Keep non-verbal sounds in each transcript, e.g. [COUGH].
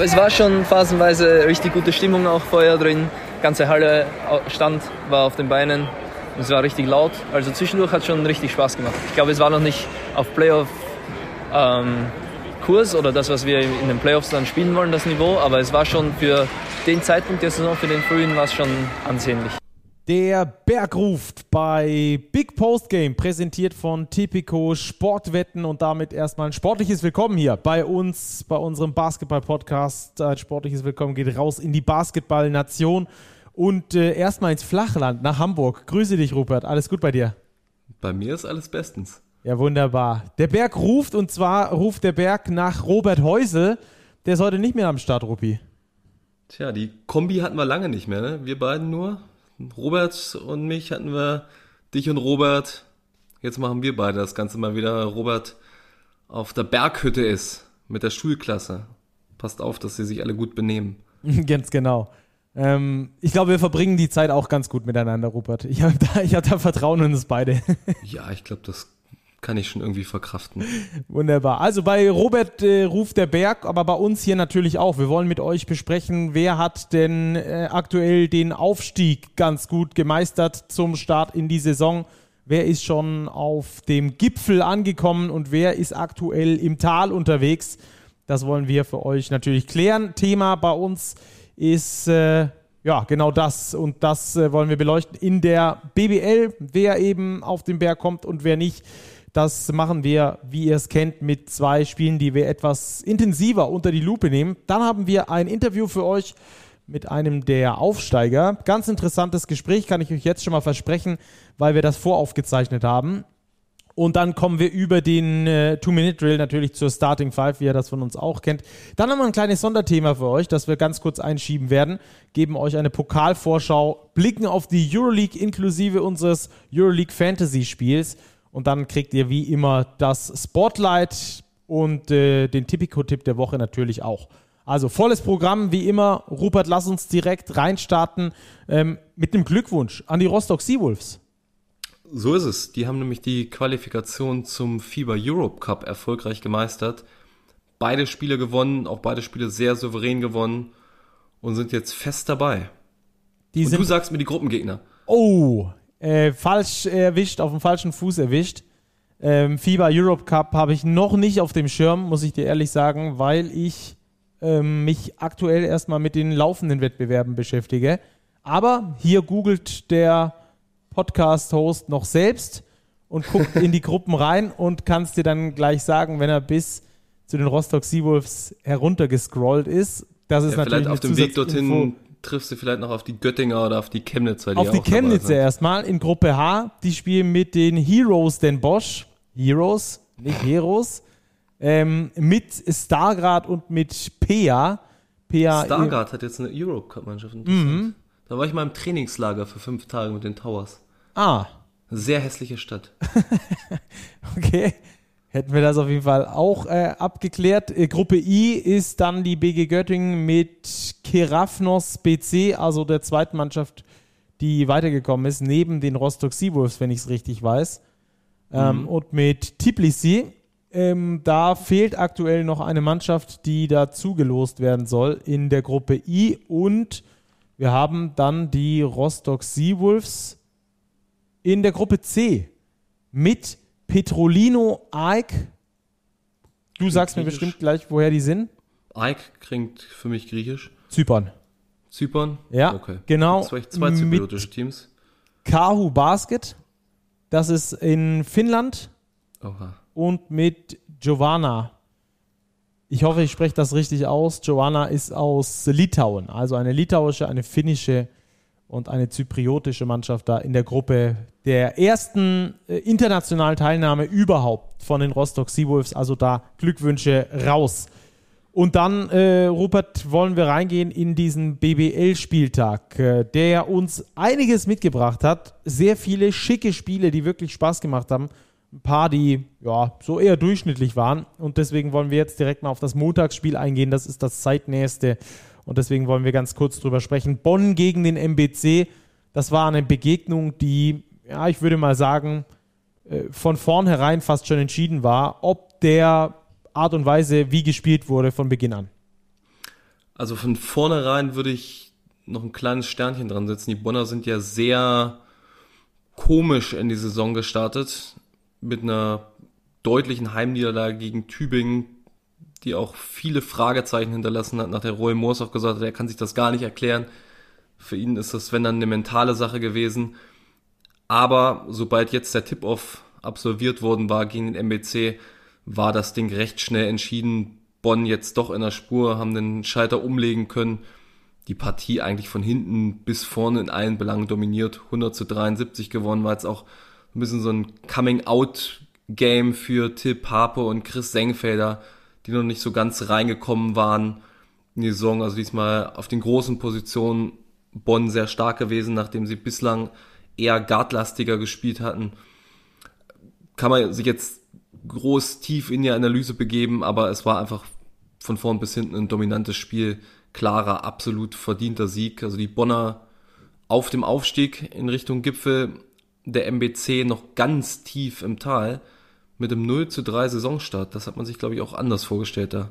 Aber es war schon phasenweise richtig gute Stimmung auch vorher drin. Die ganze Halle stand, war auf den Beinen. Es war richtig laut. Also zwischendurch hat schon richtig Spaß gemacht. Ich glaube, es war noch nicht auf Playoff ähm, Kurs oder das, was wir in den Playoffs dann spielen wollen, das Niveau. Aber es war schon für den Zeitpunkt der Saison, für den frühen, war es schon ansehnlich. Der Berg ruft bei Big Post Game, präsentiert von Tipico Sportwetten und damit erstmal ein sportliches Willkommen hier bei uns, bei unserem Basketball-Podcast. Ein sportliches Willkommen geht raus in die Basketball-Nation und äh, erstmal ins Flachland nach Hamburg. Grüße dich, Rupert. Alles gut bei dir? Bei mir ist alles bestens. Ja, wunderbar. Der Berg ruft und zwar ruft der Berg nach Robert Heusel. Der ist heute nicht mehr am Start, Ruppi. Tja, die Kombi hatten wir lange nicht mehr, ne? Wir beiden nur. Robert und mich hatten wir, dich und Robert. Jetzt machen wir beide das Ganze mal wieder. Robert auf der Berghütte ist mit der Schulklasse. Passt auf, dass sie sich alle gut benehmen. [LAUGHS] Ganz genau. Ähm, ich glaube, wir verbringen die Zeit auch ganz gut miteinander, Robert. Ich habe da, hab da Vertrauen in uns beide. [LAUGHS] ja, ich glaube, das kann ich schon irgendwie verkraften. [LAUGHS] Wunderbar. Also bei Robert äh, ruft der Berg, aber bei uns hier natürlich auch. Wir wollen mit euch besprechen, wer hat denn äh, aktuell den Aufstieg ganz gut gemeistert zum Start in die Saison. Wer ist schon auf dem Gipfel angekommen und wer ist aktuell im Tal unterwegs? Das wollen wir für euch natürlich klären. Thema bei uns ist äh, ja genau das und das äh, wollen wir beleuchten in der BBL, wer eben auf den Berg kommt und wer nicht. Das machen wir, wie ihr es kennt, mit zwei Spielen, die wir etwas intensiver unter die Lupe nehmen. Dann haben wir ein Interview für euch mit einem der Aufsteiger. Ganz interessantes Gespräch, kann ich euch jetzt schon mal versprechen, weil wir das voraufgezeichnet haben. Und dann kommen wir über den äh, Two-Minute-Drill natürlich zur Starting Five, wie ihr das von uns auch kennt. Dann haben wir ein kleines Sonderthema für euch, das wir ganz kurz einschieben werden. Geben euch eine Pokalvorschau, blicken auf die Euroleague inklusive unseres Euroleague Fantasy-Spiels und dann kriegt ihr wie immer das Spotlight und äh, den Tipico-Tipp der Woche natürlich auch. Also volles Programm, wie immer. Rupert, lass uns direkt reinstarten ähm, mit einem Glückwunsch an die Rostock Seawolves. So ist es. Die haben nämlich die Qualifikation zum FIBA Europe Cup erfolgreich gemeistert. Beide Spiele gewonnen, auch beide Spiele sehr souverän gewonnen und sind jetzt fest dabei. Die und du sagst mir die Gruppengegner. Oh, äh, falsch erwischt, auf dem falschen Fuß erwischt. Ähm, FIBA Europe Cup habe ich noch nicht auf dem Schirm, muss ich dir ehrlich sagen, weil ich ähm, mich aktuell erstmal mit den laufenden Wettbewerben beschäftige. Aber hier googelt der Podcast-Host noch selbst und guckt in die [LAUGHS] Gruppen rein und kannst dir dann gleich sagen, wenn er bis zu den Rostock Seawolves heruntergescrollt ist. Das ist ja, natürlich vielleicht auf dem Weg dorthin triffst du vielleicht noch auf die Göttinger oder auf die Chemnitzer. Die auf die Chemnitzer erstmal in Gruppe H. Die spielen mit den Heroes den Bosch. Heroes, nicht Heroes. Ähm, mit Stargrad und mit Pea. Pea Stargrad hat jetzt eine Eurocup-Mannschaft. Mhm. Da war ich mal im Trainingslager für fünf Tage mit den Towers. Ah. Sehr hässliche Stadt. [LAUGHS] okay hätten wir das auf jeden Fall auch äh, abgeklärt. Äh, Gruppe I ist dann die BG Göttingen mit Kerafnos BC, also der zweiten Mannschaft, die weitergekommen ist, neben den Rostock Seawolves, wenn ich es richtig weiß. Ähm, mhm. Und mit Tbilisi. Ähm, da fehlt aktuell noch eine Mannschaft, die da zugelost werden soll in der Gruppe I. Und wir haben dann die Rostock Seawolves in der Gruppe C mit Petrolino Ike. Du sagst mir bestimmt gleich, woher die sind. Ike klingt für mich griechisch. Zypern. Zypern? Ja, okay. genau. Zwei, zwei zypriotische Teams. Kahu Basket. Das ist in Finnland. Oha. Und mit Giovanna. Ich hoffe, ich spreche das richtig aus. Giovanna ist aus Litauen. Also eine litauische, eine finnische und eine zypriotische Mannschaft da in der Gruppe der ersten äh, internationalen Teilnahme überhaupt von den Rostock Seawolves. Also da Glückwünsche raus. Und dann, äh, Rupert, wollen wir reingehen in diesen BBL-Spieltag, äh, der uns einiges mitgebracht hat. Sehr viele schicke Spiele, die wirklich Spaß gemacht haben. Ein paar, die ja so eher durchschnittlich waren. Und deswegen wollen wir jetzt direkt mal auf das Montagsspiel eingehen. Das ist das zeitnächste und deswegen wollen wir ganz kurz drüber sprechen. Bonn gegen den MBC, das war eine Begegnung, die, ja, ich würde mal sagen, äh, von vornherein fast schon entschieden war, ob der Art und Weise, wie gespielt wurde, von Beginn an. Also von vornherein würde ich noch ein kleines Sternchen dran setzen. Die Bonner sind ja sehr komisch in die Saison gestartet. Mit einer deutlichen Heimniederlage gegen Tübingen, die auch viele Fragezeichen hinterlassen hat, nach der Roy Moors auch gesagt hat, er kann sich das gar nicht erklären. Für ihn ist das, wenn dann, eine mentale Sache gewesen. Aber sobald jetzt der Tip-Off absolviert worden war gegen den MBC, war das Ding recht schnell entschieden. Bonn jetzt doch in der Spur, haben den Schalter umlegen können. Die Partie eigentlich von hinten bis vorne in allen Belangen dominiert. 100 zu 73 gewonnen, war jetzt auch ein bisschen so ein Coming-out-Game für Tipp Harpe und Chris Sengfelder, die noch nicht so ganz reingekommen waren in die Saison. Also diesmal auf den großen Positionen Bonn sehr stark gewesen, nachdem sie bislang eher guardlastiger gespielt hatten. Kann man sich jetzt groß tief in die Analyse begeben, aber es war einfach von vorn bis hinten ein dominantes Spiel. Klarer, absolut verdienter Sieg. Also die Bonner auf dem Aufstieg in Richtung Gipfel, der MBC noch ganz tief im Tal mit dem 0 zu 3 Saisonstart. Das hat man sich, glaube ich, auch anders vorgestellt da.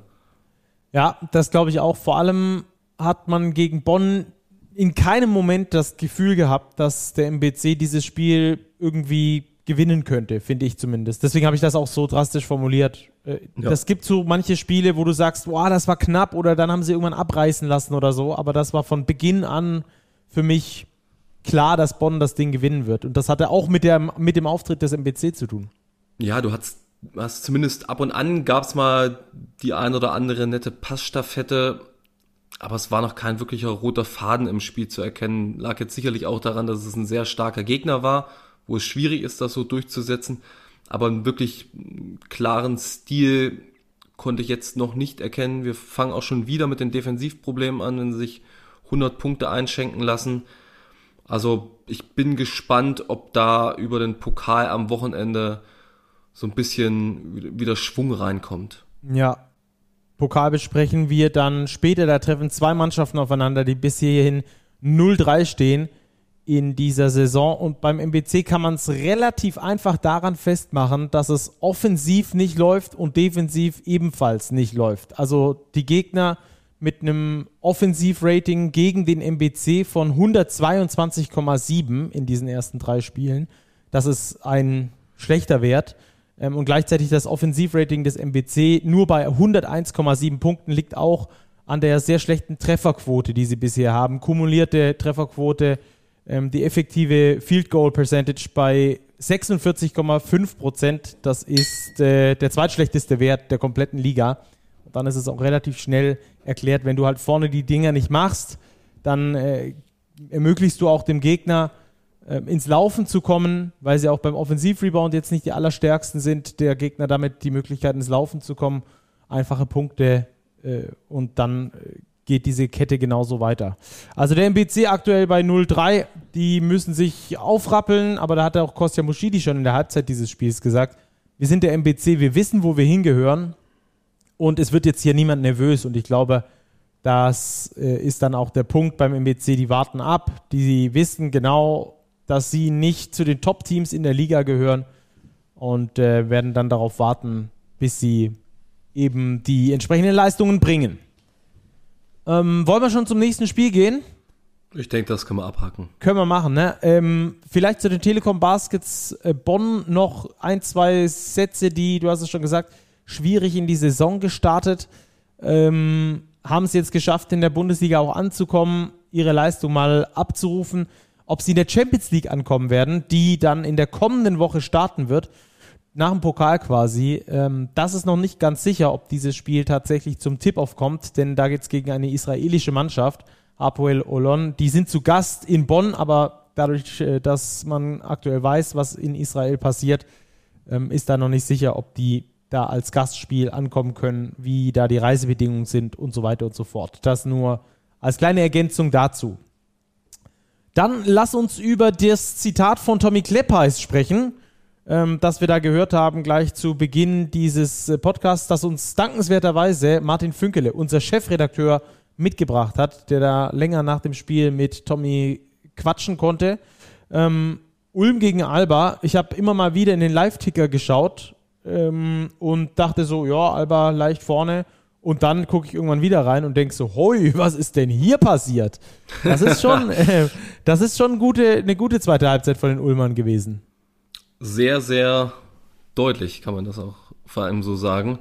Ja, das glaube ich auch. Vor allem hat man gegen Bonn in keinem Moment das Gefühl gehabt, dass der MBC dieses Spiel irgendwie gewinnen könnte, finde ich zumindest. Deswegen habe ich das auch so drastisch formuliert. Äh, ja. Das gibt so manche Spiele, wo du sagst, boah, das war knapp oder dann haben sie irgendwann abreißen lassen oder so, aber das war von Beginn an für mich klar, dass Bonn das Ding gewinnen wird. Und das hatte auch mit, der, mit dem Auftritt des MBC zu tun. Ja, du hast, hast zumindest ab und an gab es mal die ein oder andere nette Passstaffette, aber es war noch kein wirklicher roter Faden im Spiel zu erkennen. Lag jetzt sicherlich auch daran, dass es ein sehr starker Gegner war, wo es schwierig ist, das so durchzusetzen. Aber einen wirklich klaren Stil konnte ich jetzt noch nicht erkennen. Wir fangen auch schon wieder mit den Defensivproblemen an, wenn sie sich 100 Punkte einschenken lassen. Also ich bin gespannt, ob da über den Pokal am Wochenende so ein bisschen wieder Schwung reinkommt. Ja, Pokal besprechen wir dann später. Da treffen zwei Mannschaften aufeinander, die bis hierhin 0-3 stehen in dieser Saison. Und beim MBC kann man es relativ einfach daran festmachen, dass es offensiv nicht läuft und defensiv ebenfalls nicht läuft. Also die Gegner mit einem Offensivrating gegen den MBC von 122,7 in diesen ersten drei Spielen. Das ist ein schlechter Wert. Ähm, und gleichzeitig das Offensivrating des MBC nur bei 101,7 Punkten liegt auch an der sehr schlechten Trefferquote, die sie bisher haben. Kumulierte Trefferquote, ähm, die effektive Field Goal Percentage bei 46,5 Prozent. Das ist äh, der zweitschlechteste Wert der kompletten Liga. Und dann ist es auch relativ schnell erklärt, wenn du halt vorne die Dinger nicht machst, dann äh, ermöglichst du auch dem Gegner ins Laufen zu kommen, weil sie auch beim Offensivrebound jetzt nicht die allerstärksten sind, der Gegner damit die Möglichkeit ins Laufen zu kommen, einfache Punkte äh, und dann äh, geht diese Kette genauso weiter. Also der MBC aktuell bei 0-3, die müssen sich aufrappeln, aber da hat auch Kostja Muschidi schon in der Halbzeit dieses Spiels gesagt, wir sind der MBC, wir wissen, wo wir hingehören und es wird jetzt hier niemand nervös und ich glaube, das äh, ist dann auch der Punkt beim MBC, die warten ab, die wissen genau, dass sie nicht zu den Top-Teams in der Liga gehören und äh, werden dann darauf warten, bis sie eben die entsprechenden Leistungen bringen. Ähm, wollen wir schon zum nächsten Spiel gehen? Ich denke, das können wir abhaken. Können wir machen, ne? Ähm, vielleicht zu den Telekom Baskets äh, Bonn noch ein, zwei Sätze, die, du hast es schon gesagt, schwierig in die Saison gestartet. Ähm, haben es jetzt geschafft, in der Bundesliga auch anzukommen, ihre Leistung mal abzurufen ob sie in der Champions League ankommen werden, die dann in der kommenden Woche starten wird, nach dem Pokal quasi. Ähm, das ist noch nicht ganz sicher, ob dieses Spiel tatsächlich zum Tip-Off kommt, denn da geht es gegen eine israelische Mannschaft, Apoel Olon. Die sind zu Gast in Bonn, aber dadurch, äh, dass man aktuell weiß, was in Israel passiert, ähm, ist da noch nicht sicher, ob die da als Gastspiel ankommen können, wie da die Reisebedingungen sind und so weiter und so fort. Das nur als kleine Ergänzung dazu. Dann lass uns über das Zitat von Tommy Kleppeis sprechen, ähm, das wir da gehört haben, gleich zu Beginn dieses äh, Podcasts, das uns dankenswerterweise Martin Fünkele, unser Chefredakteur, mitgebracht hat, der da länger nach dem Spiel mit Tommy quatschen konnte. Ähm, Ulm gegen Alba. Ich habe immer mal wieder in den Live-Ticker geschaut ähm, und dachte so, ja, Alba leicht vorne. Und dann gucke ich irgendwann wieder rein und denke so, hoi, was ist denn hier passiert? Das ist schon, [LAUGHS] äh, das ist schon gute, eine gute zweite Halbzeit von den Ulmern gewesen. Sehr, sehr deutlich kann man das auch vor allem so sagen.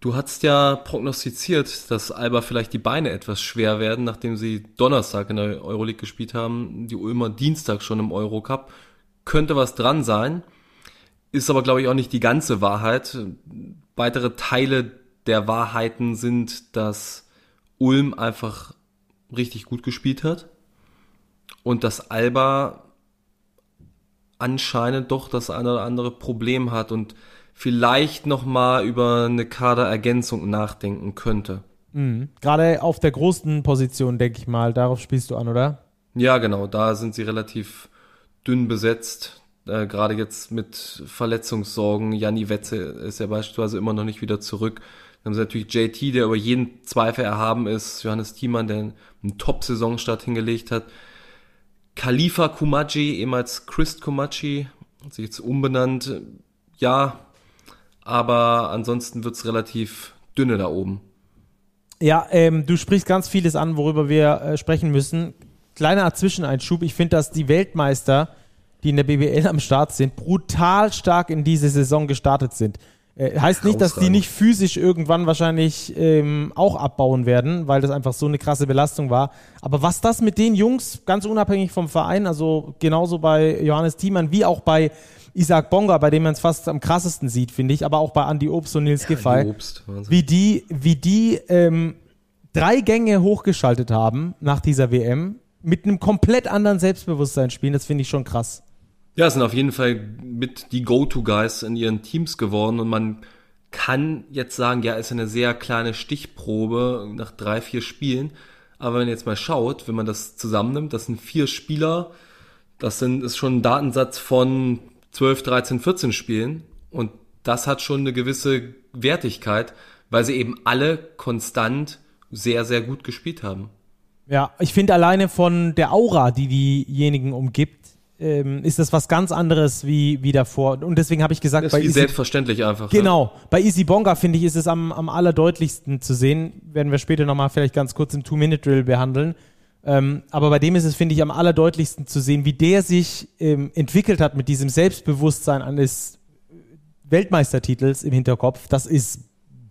Du hast ja prognostiziert, dass Alba vielleicht die Beine etwas schwer werden, nachdem sie Donnerstag in der Euroleague gespielt haben, die Ulmer Dienstag schon im Eurocup. Könnte was dran sein, ist aber glaube ich auch nicht die ganze Wahrheit. Weitere Teile der Wahrheiten sind, dass Ulm einfach richtig gut gespielt hat und dass Alba anscheinend doch das eine oder andere Problem hat und vielleicht nochmal über eine Kaderergänzung nachdenken könnte. Mhm. Gerade auf der großen Position, denke ich mal, darauf spielst du an, oder? Ja, genau, da sind sie relativ dünn besetzt. Äh, Gerade jetzt mit Verletzungssorgen. Janni Wetze ist ja beispielsweise immer noch nicht wieder zurück. Dann haben sie natürlich JT, der über jeden Zweifel erhaben ist. Johannes Thiemann, der einen Top-Saisonstart hingelegt hat. Khalifa Kumaji, ehemals Chris Kumaji, hat sich jetzt umbenannt. Ja, aber ansonsten wird's relativ dünne da oben. Ja, ähm, du sprichst ganz vieles an, worüber wir äh, sprechen müssen. Kleiner Zwischeneinschub. Ich finde, dass die Weltmeister, die in der BBL am Start sind, brutal stark in diese Saison gestartet sind. Äh, heißt nicht, dass die nicht physisch irgendwann wahrscheinlich ähm, auch abbauen werden, weil das einfach so eine krasse Belastung war. Aber was das mit den Jungs, ganz unabhängig vom Verein, also genauso bei Johannes Thiemann wie auch bei Isaac Bonga, bei dem man es fast am krassesten sieht, finde ich, aber auch bei Andy Obst und Nils ja, Giffey, wie die, wie die ähm, drei Gänge hochgeschaltet haben nach dieser WM mit einem komplett anderen Selbstbewusstsein spielen, das finde ich schon krass. Ja, es sind auf jeden Fall mit die Go-To-Guys in ihren Teams geworden und man kann jetzt sagen, ja, ist eine sehr kleine Stichprobe nach drei, vier Spielen. Aber wenn man jetzt mal schaut, wenn man das zusammennimmt, das sind vier Spieler, das sind, ist schon ein Datensatz von 12, 13, 14 Spielen. Und das hat schon eine gewisse Wertigkeit, weil sie eben alle konstant sehr, sehr gut gespielt haben. Ja, ich finde alleine von der Aura, die diejenigen umgibt, ähm, ist das was ganz anderes wie, wie davor. Und deswegen habe ich gesagt, das ist bei wie Easy, selbstverständlich einfach. Genau. Ja. Bei Easy Bonga, finde ich, ist es am, am allerdeutlichsten zu sehen. Werden wir später nochmal vielleicht ganz kurz im Two-Minute-Drill behandeln. Ähm, aber bei dem ist es, finde ich, am allerdeutlichsten zu sehen, wie der sich ähm, entwickelt hat mit diesem Selbstbewusstsein eines Weltmeistertitels im Hinterkopf. Das ist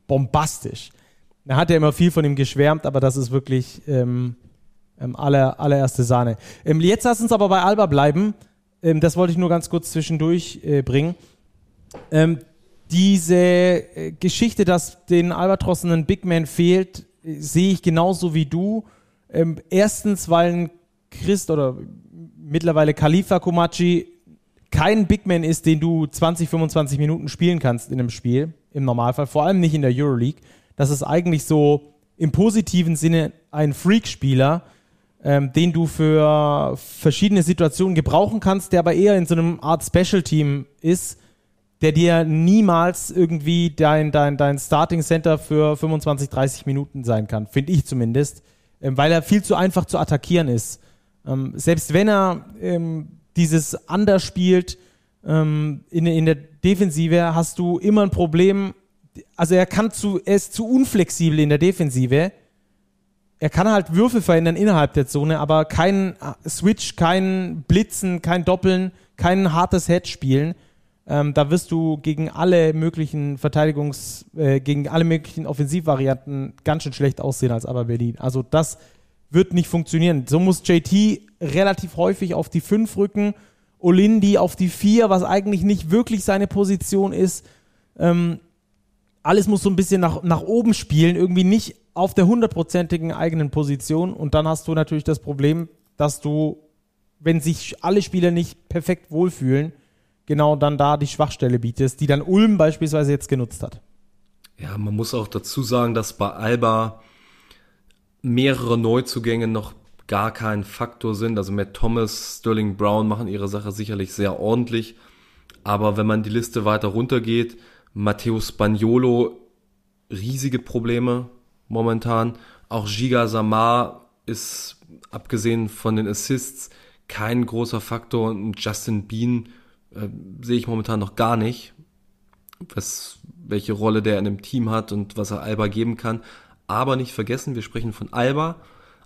bombastisch. Da hat er immer viel von ihm geschwärmt, aber das ist wirklich ähm, ähm aller, allererste Sahne. Ähm, jetzt lass uns aber bei Alba bleiben. Ähm, das wollte ich nur ganz kurz zwischendurch äh, bringen. Ähm, diese äh, Geschichte, dass den Albatrossen ein Big Man fehlt, äh, sehe ich genauso wie du. Ähm, erstens, weil ein Christ oder mittlerweile Khalifa Komachi kein Big Man ist, den du 20, 25 Minuten spielen kannst in einem Spiel, im Normalfall, vor allem nicht in der Euroleague. Das ist eigentlich so im positiven Sinne ein Freak-Spieler, ähm, den du für verschiedene Situationen gebrauchen kannst, der aber eher in so einem Art Special-Team ist, der dir niemals irgendwie dein, dein, dein Starting Center für 25, 30 Minuten sein kann, finde ich zumindest ähm, weil er viel zu einfach zu attackieren ist. Ähm, selbst wenn er ähm, dieses anders spielt ähm, in, in der Defensive, hast du immer ein Problem. Also er kann zu, er ist zu unflexibel in der Defensive. Er kann halt Würfe verändern innerhalb der Zone, aber kein äh, Switch, kein Blitzen, kein Doppeln, kein hartes Head spielen. Ähm, da wirst du gegen alle möglichen Verteidigungs-, äh, gegen alle möglichen Offensivvarianten ganz schön schlecht aussehen als Aber Berlin. Also das wird nicht funktionieren. So muss JT relativ häufig auf die 5 rücken, Olindi auf die 4, was eigentlich nicht wirklich seine Position ist. Ähm, alles muss so ein bisschen nach, nach oben spielen, irgendwie nicht auf der hundertprozentigen eigenen Position. Und dann hast du natürlich das Problem, dass du, wenn sich alle Spieler nicht perfekt wohlfühlen, genau dann da die Schwachstelle bietest, die dann Ulm beispielsweise jetzt genutzt hat. Ja, man muss auch dazu sagen, dass bei Alba mehrere Neuzugänge noch gar kein Faktor sind. Also Matt Thomas, Sterling Brown machen ihre Sache sicherlich sehr ordentlich. Aber wenn man die Liste weiter runtergeht, Matteo Spagnolo, riesige Probleme momentan. Auch Giga Samar ist, abgesehen von den Assists, kein großer Faktor. Und Justin Bean äh, sehe ich momentan noch gar nicht. was, welche Rolle der in einem Team hat und was er Alba geben kann. Aber nicht vergessen, wir sprechen von Alba.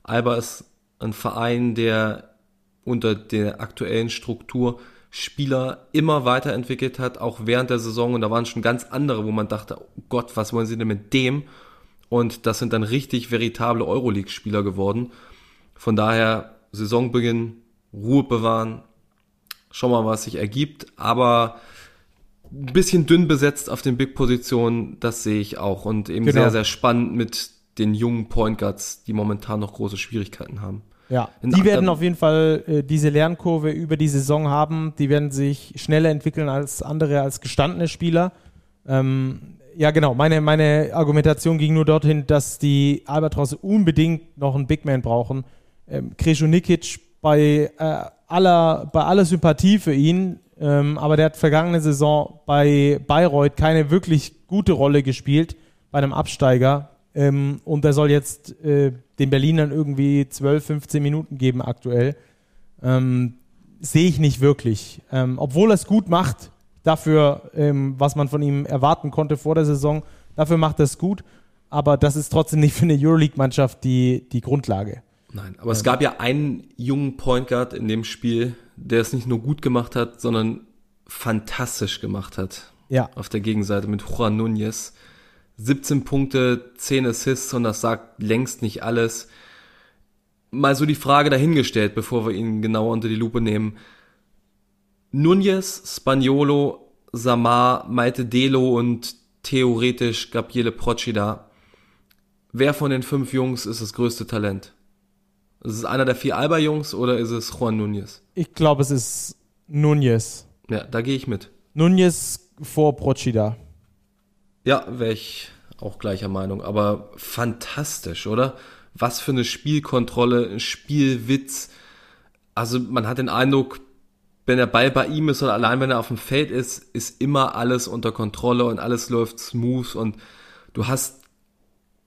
Alba ist ein Verein, der unter der aktuellen Struktur Spieler immer weiterentwickelt hat, auch während der Saison. Und da waren schon ganz andere, wo man dachte, oh Gott, was wollen sie denn mit dem? Und das sind dann richtig veritable Euroleague-Spieler geworden. Von daher Saisonbeginn, Ruhe bewahren, schauen wir mal, was sich ergibt. Aber ein bisschen dünn besetzt auf den Big-Positionen, das sehe ich auch. Und eben genau. sehr, sehr spannend mit den jungen Point Guards, die momentan noch große Schwierigkeiten haben. Ja, In die werden auf jeden Fall äh, diese Lernkurve über die Saison haben. Die werden sich schneller entwickeln als andere, als gestandene Spieler. Ähm, ja, genau. Meine, meine Argumentation ging nur dorthin, dass die Albatrosse unbedingt noch einen Big Man brauchen. Ähm, Krejo Nikic bei, äh, aller, bei aller Sympathie für ihn, ähm, aber der hat vergangene Saison bei Bayreuth keine wirklich gute Rolle gespielt bei einem Absteiger. Ähm, und er soll jetzt äh, den Berlinern irgendwie 12, 15 Minuten geben aktuell. Ähm, Sehe ich nicht wirklich. Ähm, obwohl er es gut macht, dafür, ähm, was man von ihm erwarten konnte vor der Saison, dafür macht er es gut. Aber das ist trotzdem nicht für eine Euroleague-Mannschaft die, die Grundlage. Nein, aber es gab ja einen jungen Point Guard in dem Spiel, der es nicht nur gut gemacht hat, sondern fantastisch gemacht hat. Ja. Auf der Gegenseite mit Juan Nunez. 17 Punkte, 10 Assists und das sagt längst nicht alles. Mal so die Frage dahingestellt, bevor wir ihn genauer unter die Lupe nehmen. Nunez, Spaniolo, Samar, Maite Delo und theoretisch Gabriele Procida. Wer von den fünf Jungs ist das größte Talent? Ist es einer der vier Alba-Jungs oder ist es Juan Nunez? Ich glaube, es ist Nunez. Ja, da gehe ich mit. Nunez vor Procida. Ja, wäre ich auch gleicher Meinung. Aber fantastisch, oder? Was für eine Spielkontrolle, Spielwitz. Also man hat den Eindruck, wenn der Ball bei ihm ist oder allein wenn er auf dem Feld ist, ist immer alles unter Kontrolle und alles läuft smooth und du hast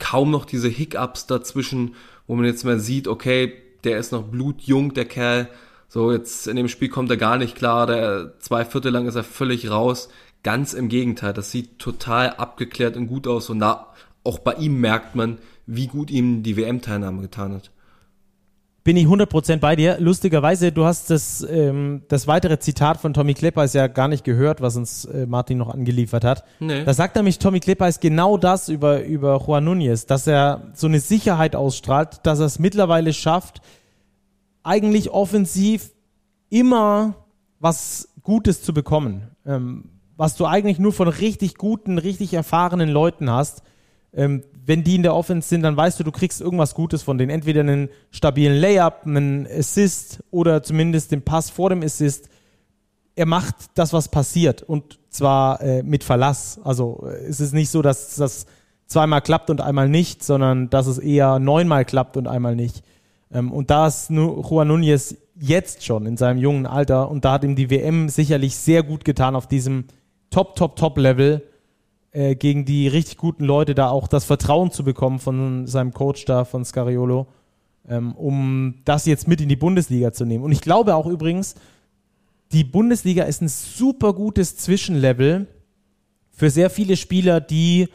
kaum noch diese Hiccups dazwischen, wo man jetzt mal sieht, okay, der ist noch blutjung, der Kerl. So, jetzt in dem Spiel kommt er gar nicht klar, der zwei Viertel lang ist er völlig raus. Ganz im Gegenteil, das sieht total abgeklärt und gut aus und da, auch bei ihm merkt man, wie gut ihm die WM-Teilnahme getan hat. Bin ich 100% bei dir. Lustigerweise, du hast das, ähm, das weitere Zitat von Tommy Kleppeis ja gar nicht gehört, was uns äh, Martin noch angeliefert hat. Nee. Da sagt nämlich Tommy Kleppeis genau das über, über Juan Núñez, dass er so eine Sicherheit ausstrahlt, dass er es mittlerweile schafft, eigentlich offensiv immer was Gutes zu bekommen. Ähm, was du eigentlich nur von richtig guten, richtig erfahrenen Leuten hast. Ähm, wenn die in der Offense sind, dann weißt du, du kriegst irgendwas Gutes von denen. Entweder einen stabilen Layup, einen Assist oder zumindest den Pass vor dem Assist. Er macht das, was passiert und zwar äh, mit Verlass. Also äh, es ist nicht so, dass das zweimal klappt und einmal nicht, sondern dass es eher neunmal klappt und einmal nicht. Ähm, und da ist Juan Núñez jetzt schon in seinem jungen Alter und da hat ihm die WM sicherlich sehr gut getan auf diesem Top, Top, Top-Level äh, gegen die richtig guten Leute da auch das Vertrauen zu bekommen von seinem Coach da, von Scariolo, ähm, um das jetzt mit in die Bundesliga zu nehmen. Und ich glaube auch übrigens, die Bundesliga ist ein super gutes Zwischenlevel für sehr viele Spieler, die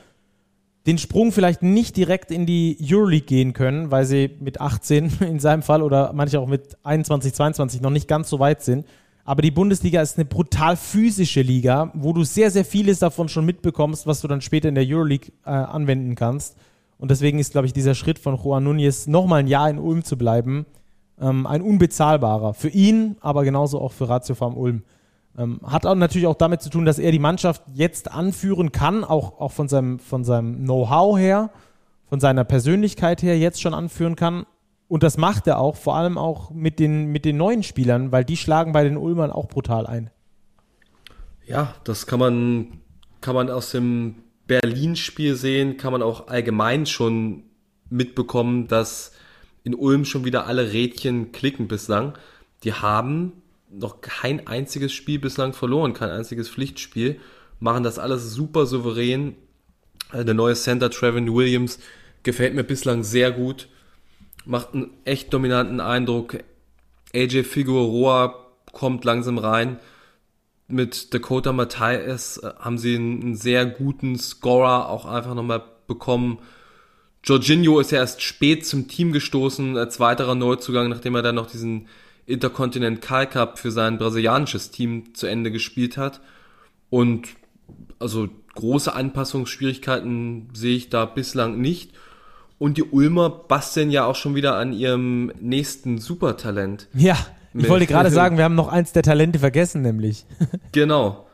den Sprung vielleicht nicht direkt in die Euroleague gehen können, weil sie mit 18 [LAUGHS] in seinem Fall oder manche auch mit 21, 22 noch nicht ganz so weit sind aber die Bundesliga ist eine brutal physische Liga, wo du sehr, sehr vieles davon schon mitbekommst, was du dann später in der Euroleague äh, anwenden kannst. Und deswegen ist, glaube ich, dieser Schritt von Juan Núñez, nochmal ein Jahr in Ulm zu bleiben, ähm, ein unbezahlbarer. Für ihn, aber genauso auch für Ratio Farm Ulm. Ähm, hat auch natürlich auch damit zu tun, dass er die Mannschaft jetzt anführen kann, auch, auch von seinem, von seinem Know-how her, von seiner Persönlichkeit her jetzt schon anführen kann und das macht er auch, vor allem auch mit den, mit den neuen Spielern, weil die schlagen bei den Ulmern auch brutal ein. Ja, das kann man, kann man aus dem Berlin-Spiel sehen, kann man auch allgemein schon mitbekommen, dass in Ulm schon wieder alle Rädchen klicken bislang. Die haben noch kein einziges Spiel bislang verloren, kein einziges Pflichtspiel, machen das alles super souverän. Der neue Center Trevin Williams gefällt mir bislang sehr gut macht einen echt dominanten Eindruck. AJ Figueroa kommt langsam rein. mit Dakota Matthias äh, haben sie einen, sehr guten Scorer auch einfach nochmal bekommen. Jorginho ist ja erst spät zum Team gestoßen als weiterer Neuzugang, nachdem er dann noch diesen Intercontinental Cup für sein brasilianisches Team zu Ende gespielt hat. Und also große Anpassungsschwierigkeiten sehe ich da bislang nicht. Und die Ulmer basteln ja auch schon wieder an ihrem nächsten Supertalent. Ja, ich wollte [LAUGHS] gerade sagen, wir haben noch eins der Talente vergessen, nämlich. [LAUGHS] Genau.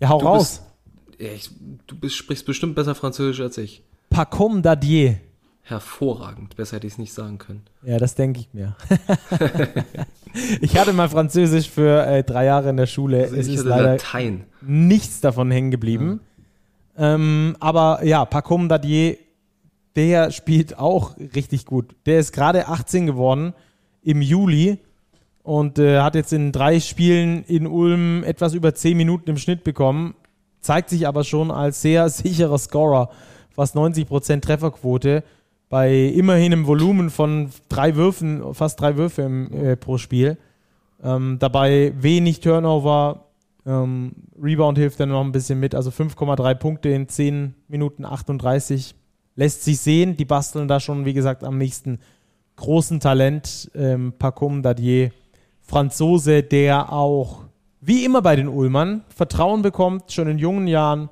Ja, hau du raus. Bist, ja, ich, du bist, sprichst bestimmt besser Französisch als ich. Pacom d'Adier. Hervorragend. Besser hätte ich es nicht sagen können. Ja, das denke ich mir. [LAUGHS] ich hatte mal Französisch für äh, drei Jahre in der Schule. Also es ist leider Latein. nichts davon hängen geblieben. Ja. Ähm, aber ja, Pacom d'Adier, der spielt auch richtig gut. Der ist gerade 18 geworden im Juli und äh, hat jetzt in drei Spielen in Ulm etwas über 10 Minuten im Schnitt bekommen. Zeigt sich aber schon als sehr [LAUGHS] sicherer Scorer. Fast 90% Trefferquote bei immerhin einem Volumen von drei Würfen, fast drei Würfe im, äh, pro Spiel. Ähm, dabei wenig Turnover, ähm, Rebound hilft dann noch ein bisschen mit, also 5,3 Punkte in 10 Minuten 38 lässt sich sehen. Die basteln da schon, wie gesagt, am nächsten großen Talent. Ähm, Pacum Dadier, Franzose, der auch, wie immer bei den Ulmern, Vertrauen bekommt, schon in jungen Jahren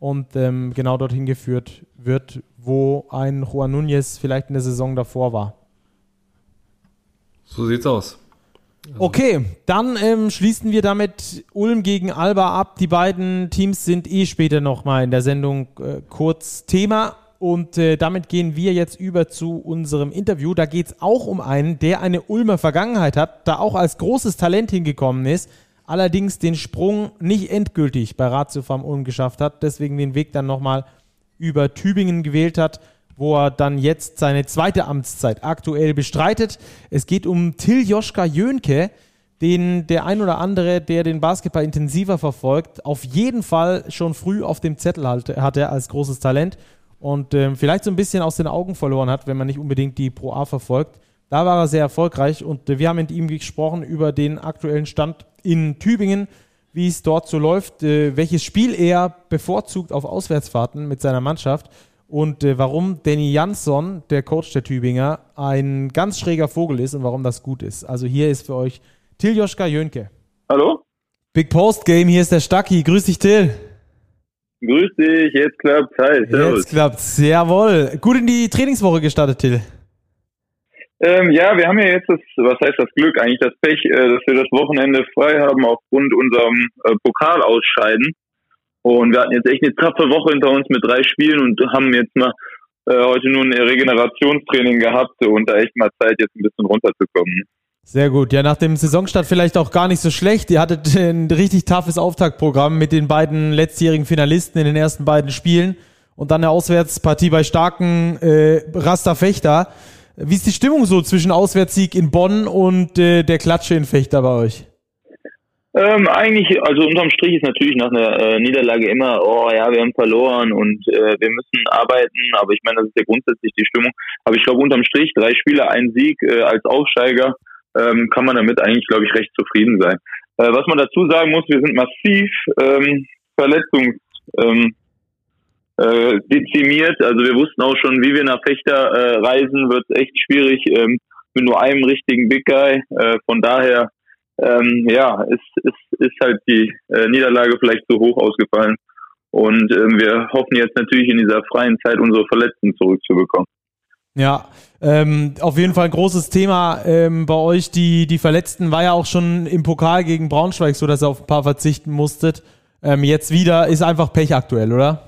und ähm, genau dorthin geführt wird, wo ein Juan Núñez vielleicht in der Saison davor war. So sieht's aus. Also okay, dann ähm, schließen wir damit Ulm gegen Alba ab. Die beiden Teams sind eh später nochmal in der Sendung äh, kurz Thema. Und äh, damit gehen wir jetzt über zu unserem Interview. Da geht es auch um einen, der eine Ulmer Vergangenheit hat, da auch als großes Talent hingekommen ist, allerdings den Sprung nicht endgültig bei Ratio Farm Ulm geschafft hat, deswegen den Weg dann nochmal über Tübingen gewählt hat, wo er dann jetzt seine zweite Amtszeit aktuell bestreitet. Es geht um Till Joschka Jönke, den der ein oder andere, der den Basketball intensiver verfolgt, auf jeden Fall schon früh auf dem Zettel hatte als großes Talent und ähm, vielleicht so ein bisschen aus den Augen verloren hat, wenn man nicht unbedingt die Pro A verfolgt. Da war er sehr erfolgreich und äh, wir haben mit ihm gesprochen über den aktuellen Stand in Tübingen wie es dort so läuft, äh, welches Spiel er bevorzugt auf Auswärtsfahrten mit seiner Mannschaft und äh, warum Danny Jansson, der Coach der Tübinger, ein ganz schräger Vogel ist und warum das gut ist. Also hier ist für euch Tiljoschka Jönke. Hallo? Big Post Game, hier ist der Stacki. Grüß dich, Till. Grüß dich, jetzt klappt's. Hi, servus. Jetzt klappt's, jawohl. Gut in die Trainingswoche gestartet, Till. Ähm, ja, wir haben ja jetzt das, was heißt das Glück, eigentlich das Pech, äh, dass wir das Wochenende frei haben aufgrund unserem äh, Pokalausscheiden. Und wir hatten jetzt echt eine taffe Woche hinter uns mit drei Spielen und haben jetzt mal äh, heute nur ein Regenerationstraining gehabt und da echt mal Zeit, jetzt ein bisschen runterzukommen. Sehr gut. Ja, nach dem Saisonstart vielleicht auch gar nicht so schlecht. Ihr hattet ein richtig toughes Auftaktprogramm mit den beiden letztjährigen Finalisten in den ersten beiden Spielen und dann eine Auswärtspartie bei starken äh, Rasterfechter. Wie ist die Stimmung so zwischen Auswärtssieg in Bonn und äh, der Klatsche in Fechter bei euch? Ähm, eigentlich, also unterm Strich ist natürlich nach einer äh, Niederlage immer, oh ja, wir haben verloren und äh, wir müssen arbeiten, aber ich meine, das ist ja grundsätzlich die Stimmung. Aber ich glaube, unterm Strich, drei Spiele, ein Sieg äh, als Aufsteiger, ähm, kann man damit eigentlich, glaube ich, recht zufrieden sein. Äh, was man dazu sagen muss, wir sind massiv ähm, verletzungs... Ähm, äh, dezimiert. Also wir wussten auch schon, wie wir nach Fechter äh, reisen, wird echt schwierig ähm, mit nur einem richtigen Big Guy. Äh, von daher, ähm, ja, ist, ist, ist halt die äh, Niederlage vielleicht zu hoch ausgefallen. Und ähm, wir hoffen jetzt natürlich in dieser freien Zeit unsere Verletzten zurückzubekommen. Ja, ähm, auf jeden Fall ein großes Thema ähm, bei euch. Die, die Verletzten war ja auch schon im Pokal gegen Braunschweig so, dass ihr auf ein paar verzichten musstet. Ähm, jetzt wieder ist einfach Pech aktuell, oder?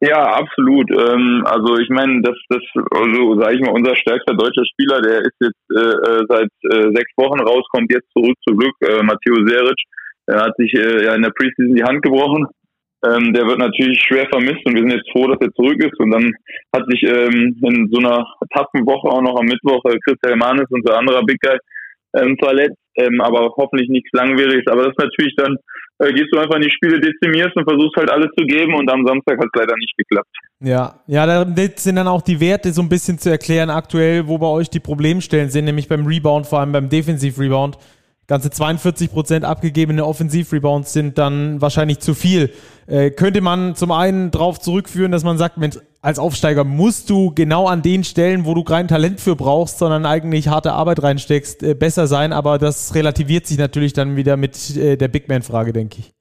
Ja, absolut. Ähm, also ich meine, das, das, also sage ich mal, unser stärkster deutscher Spieler, der ist jetzt äh, äh, seit äh, sechs Wochen raus, kommt jetzt zurück zum Glück, äh, Matteo Seric. Er hat sich äh, ja in der Preseason die Hand gebrochen. Ähm, der wird natürlich schwer vermisst und wir sind jetzt froh, dass er zurück ist. Und dann hat sich ähm, in so einer taffen Woche auch noch am Mittwoch äh, Christian Manes, unser anderer Big Guy, ähm, verletzt, ähm, aber hoffentlich nichts Langwieriges. Aber das ist natürlich dann äh, gehst du einfach in die Spiele, dezimierst und versuchst halt alles zu geben und am Samstag hat es leider nicht geklappt. Ja, ja, da sind dann auch die Werte so ein bisschen zu erklären aktuell, wo bei euch die Problemstellen sind, nämlich beim Rebound, vor allem beim Defensiv-Rebound. Ganze 42 Prozent abgegebene Offensivrebounds sind dann wahrscheinlich zu viel. Äh, könnte man zum einen darauf zurückführen, dass man sagt, Mensch, als Aufsteiger musst du genau an den Stellen, wo du kein Talent für brauchst, sondern eigentlich harte Arbeit reinsteckst, äh, besser sein. Aber das relativiert sich natürlich dann wieder mit äh, der Big Man-Frage, denke ich.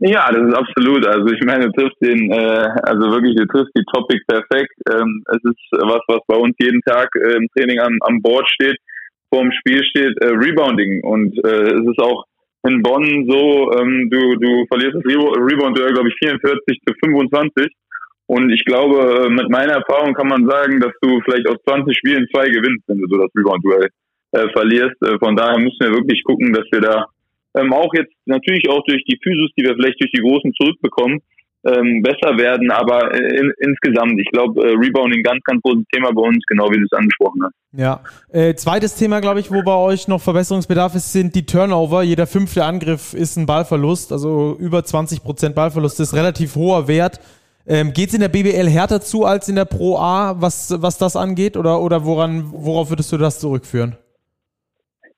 Ja, das ist absolut. Also ich meine, du triffst den, äh, also wirklich, du triffst die Topic perfekt. Ähm, es ist was, was bei uns jeden Tag äh, im Training am, am Board steht vorm Spiel steht, äh, Rebounding. Und äh, es ist auch in Bonn so, ähm, du, du verlierst das Rebound-Duell, glaube ich, 44 zu 25. Und ich glaube, äh, mit meiner Erfahrung kann man sagen, dass du vielleicht aus 20 Spielen zwei gewinnst, wenn du so das Rebound-Duell äh, verlierst. Äh, von daher müssen wir wirklich gucken, dass wir da ähm, auch jetzt natürlich auch durch die Physis, die wir vielleicht durch die Großen zurückbekommen, ähm, besser werden, aber äh, in, insgesamt, ich glaube, äh, Rebounding ganz, ganz großes Thema bei uns, genau wie du es angesprochen hast. Ja. Äh, zweites Thema, glaube ich, wo bei euch noch Verbesserungsbedarf ist, sind die Turnover. Jeder fünfte Angriff ist ein Ballverlust, also über 20 Prozent Ballverlust ist relativ hoher Wert. Ähm, Geht es in der BBL härter zu als in der Pro A, was, was das angeht, oder, oder woran, worauf würdest du das zurückführen?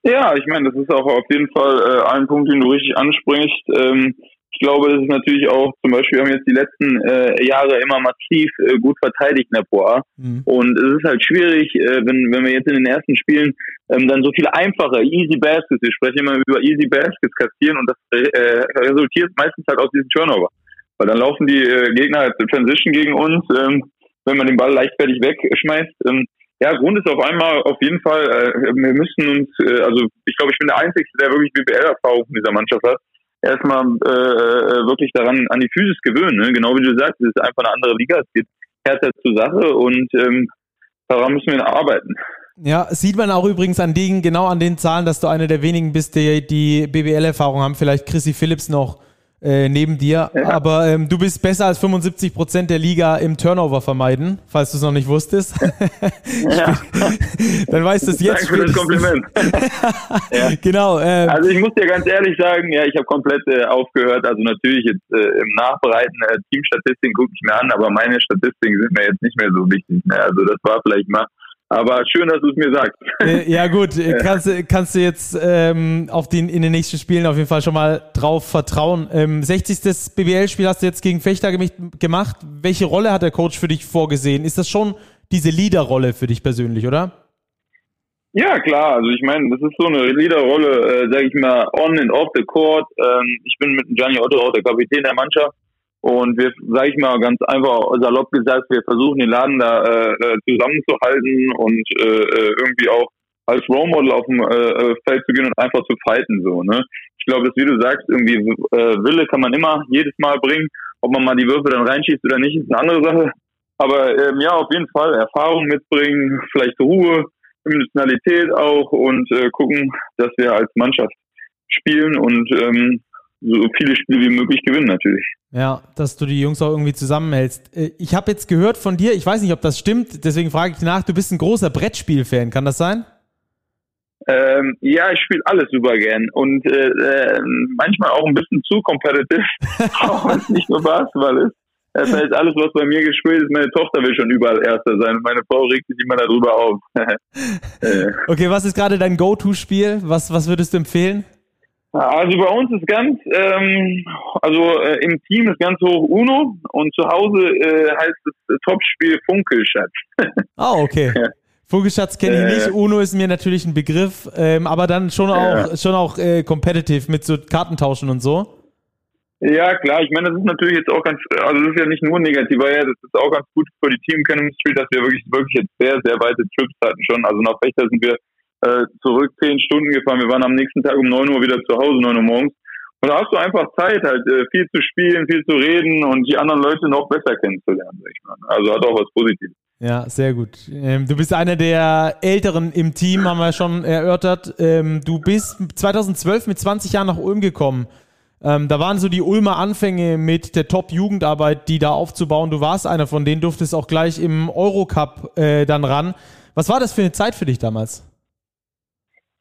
Ja, ich meine, das ist auch auf jeden Fall äh, ein Punkt, den du richtig ansprichst. Ähm, glaube, das ist natürlich auch, zum Beispiel, wir haben jetzt die letzten äh, Jahre immer massiv äh, gut verteidigt in der Pro A. Mhm. Und es ist halt schwierig, äh, wenn, wenn wir jetzt in den ersten Spielen ähm, dann so viele einfache, easy Baskets, wir sprechen immer über easy Baskets kassieren und das äh, resultiert meistens halt aus diesem Turnover. Weil dann laufen die äh, Gegner halt Transition gegen uns, ähm, wenn man den Ball leichtfertig wegschmeißt. Ähm, ja, Grund ist auf einmal auf jeden Fall, äh, wir müssen uns, äh, also ich glaube, ich bin der Einzige, der wirklich BBL-Erfahrung in dieser Mannschaft hat erstmal äh, äh, wirklich daran an die Physis gewöhnen. Ne? Genau wie du sagst, es ist einfach eine andere Liga, es geht härter zur Sache und ähm, daran müssen wir arbeiten. Ja, sieht man auch übrigens an den, genau an den Zahlen, dass du einer der wenigen bist, die die BBL-Erfahrung haben. Vielleicht Chrissy Phillips noch äh, neben dir. Ja. Aber ähm, du bist besser als 75 Prozent der Liga im Turnover vermeiden, falls du es noch nicht wusstest. ja. [LAUGHS] Dann weißt du es jetzt. Danke für das Kompliment. [LAUGHS] ja. Genau. Ähm, also ich muss dir ganz ehrlich sagen, ja, ich habe komplett äh, aufgehört. Also natürlich jetzt äh, im Nachbereiten äh, Teamstatistiken gucke ich mir an, aber meine Statistiken sind mir jetzt nicht mehr so wichtig. Ne? Also das war vielleicht mal aber schön, dass du es mir sagst. Äh, ja gut, [LAUGHS] kannst, kannst du jetzt ähm, auf den, in den nächsten Spielen auf jeden Fall schon mal drauf vertrauen. Ähm, 60. BBL-Spiel hast du jetzt gegen Fechter gemacht. Welche Rolle hat der Coach für dich vorgesehen? Ist das schon diese Leaderrolle für dich persönlich, oder? Ja, klar. Also ich meine, das ist so eine Leaderrolle, äh, sage ich mal, on and off the court. Ähm, ich bin mit Gianni Otto auch der Kapitän der Mannschaft. Und wir, sag ich mal, ganz einfach salopp gesagt, wir versuchen den Laden da äh, äh zusammenzuhalten und äh, äh, irgendwie auch als Role Model auf dem äh, äh, Feld zu gehen und einfach zu fighten so. Ne? Ich glaube, dass wie du sagst, irgendwie äh, Wille kann man immer jedes Mal bringen. Ob man mal die Würfe dann reinschießt oder nicht, ist eine andere Sache. Aber ähm, ja, auf jeden Fall Erfahrung mitbringen, vielleicht Ruhe, Emotionalität auch und äh, gucken, dass wir als Mannschaft spielen und ähm, so viele Spiele wie möglich gewinnen natürlich. Ja, dass du die Jungs auch irgendwie zusammenhältst. Äh, ich habe jetzt gehört von dir, ich weiß nicht, ob das stimmt, deswegen frage ich nach, du bist ein großer Brettspiel-Fan, kann das sein? Ähm, ja, ich spiele alles super gern und äh, äh, manchmal auch ein bisschen zu competitive, [LAUGHS] auch wenn es nicht nur Basketball ist. Das heißt, alles, was bei mir gespielt ist, meine Tochter will schon überall Erster sein und meine Frau regt sich immer darüber auf. [LAUGHS] Äh. okay, was ist gerade dein Go-To-Spiel? Was, was würdest du empfehlen? Also bei uns ist ganz, ähm, also äh, im Team ist ganz hoch Uno und zu Hause äh, heißt das äh, Topspiel Funkelschatz. [LAUGHS] Ah, okay. Funkelschatz kenne ich nicht. Äh. Uno ist mir natürlich ein Begriff, ähm, aber dann schon auch, schon auch äh, competitive mit so Kartentauschen und so. Ja, klar. Ich meine, das ist natürlich jetzt auch ganz, also das ist ja nicht nur negativ, weil ja, das ist auch ganz gut für die Team Chemistry, dass wir wirklich, wirklich jetzt sehr, sehr weite Trips hatten schon. Also nach Fechter sind wir äh, zurück zehn Stunden gefahren. Wir waren am nächsten Tag um neun Uhr wieder zu Hause, neun Uhr morgens. Und da hast du einfach Zeit, halt äh, viel zu spielen, viel zu reden und die anderen Leute noch besser kennenzulernen. Sag ich mal. Also hat auch was Positives. Ja, sehr gut. Ähm, du bist einer der Älteren im Team, haben wir schon erörtert. Ähm, du bist 2012 mit 20 Jahren nach Ulm gekommen. Ähm, da waren so die Ulmer Anfänge mit der Top-Jugendarbeit, die da aufzubauen. Du warst einer von denen, durftest auch gleich im Eurocup äh, dann ran. Was war das für eine Zeit für dich damals?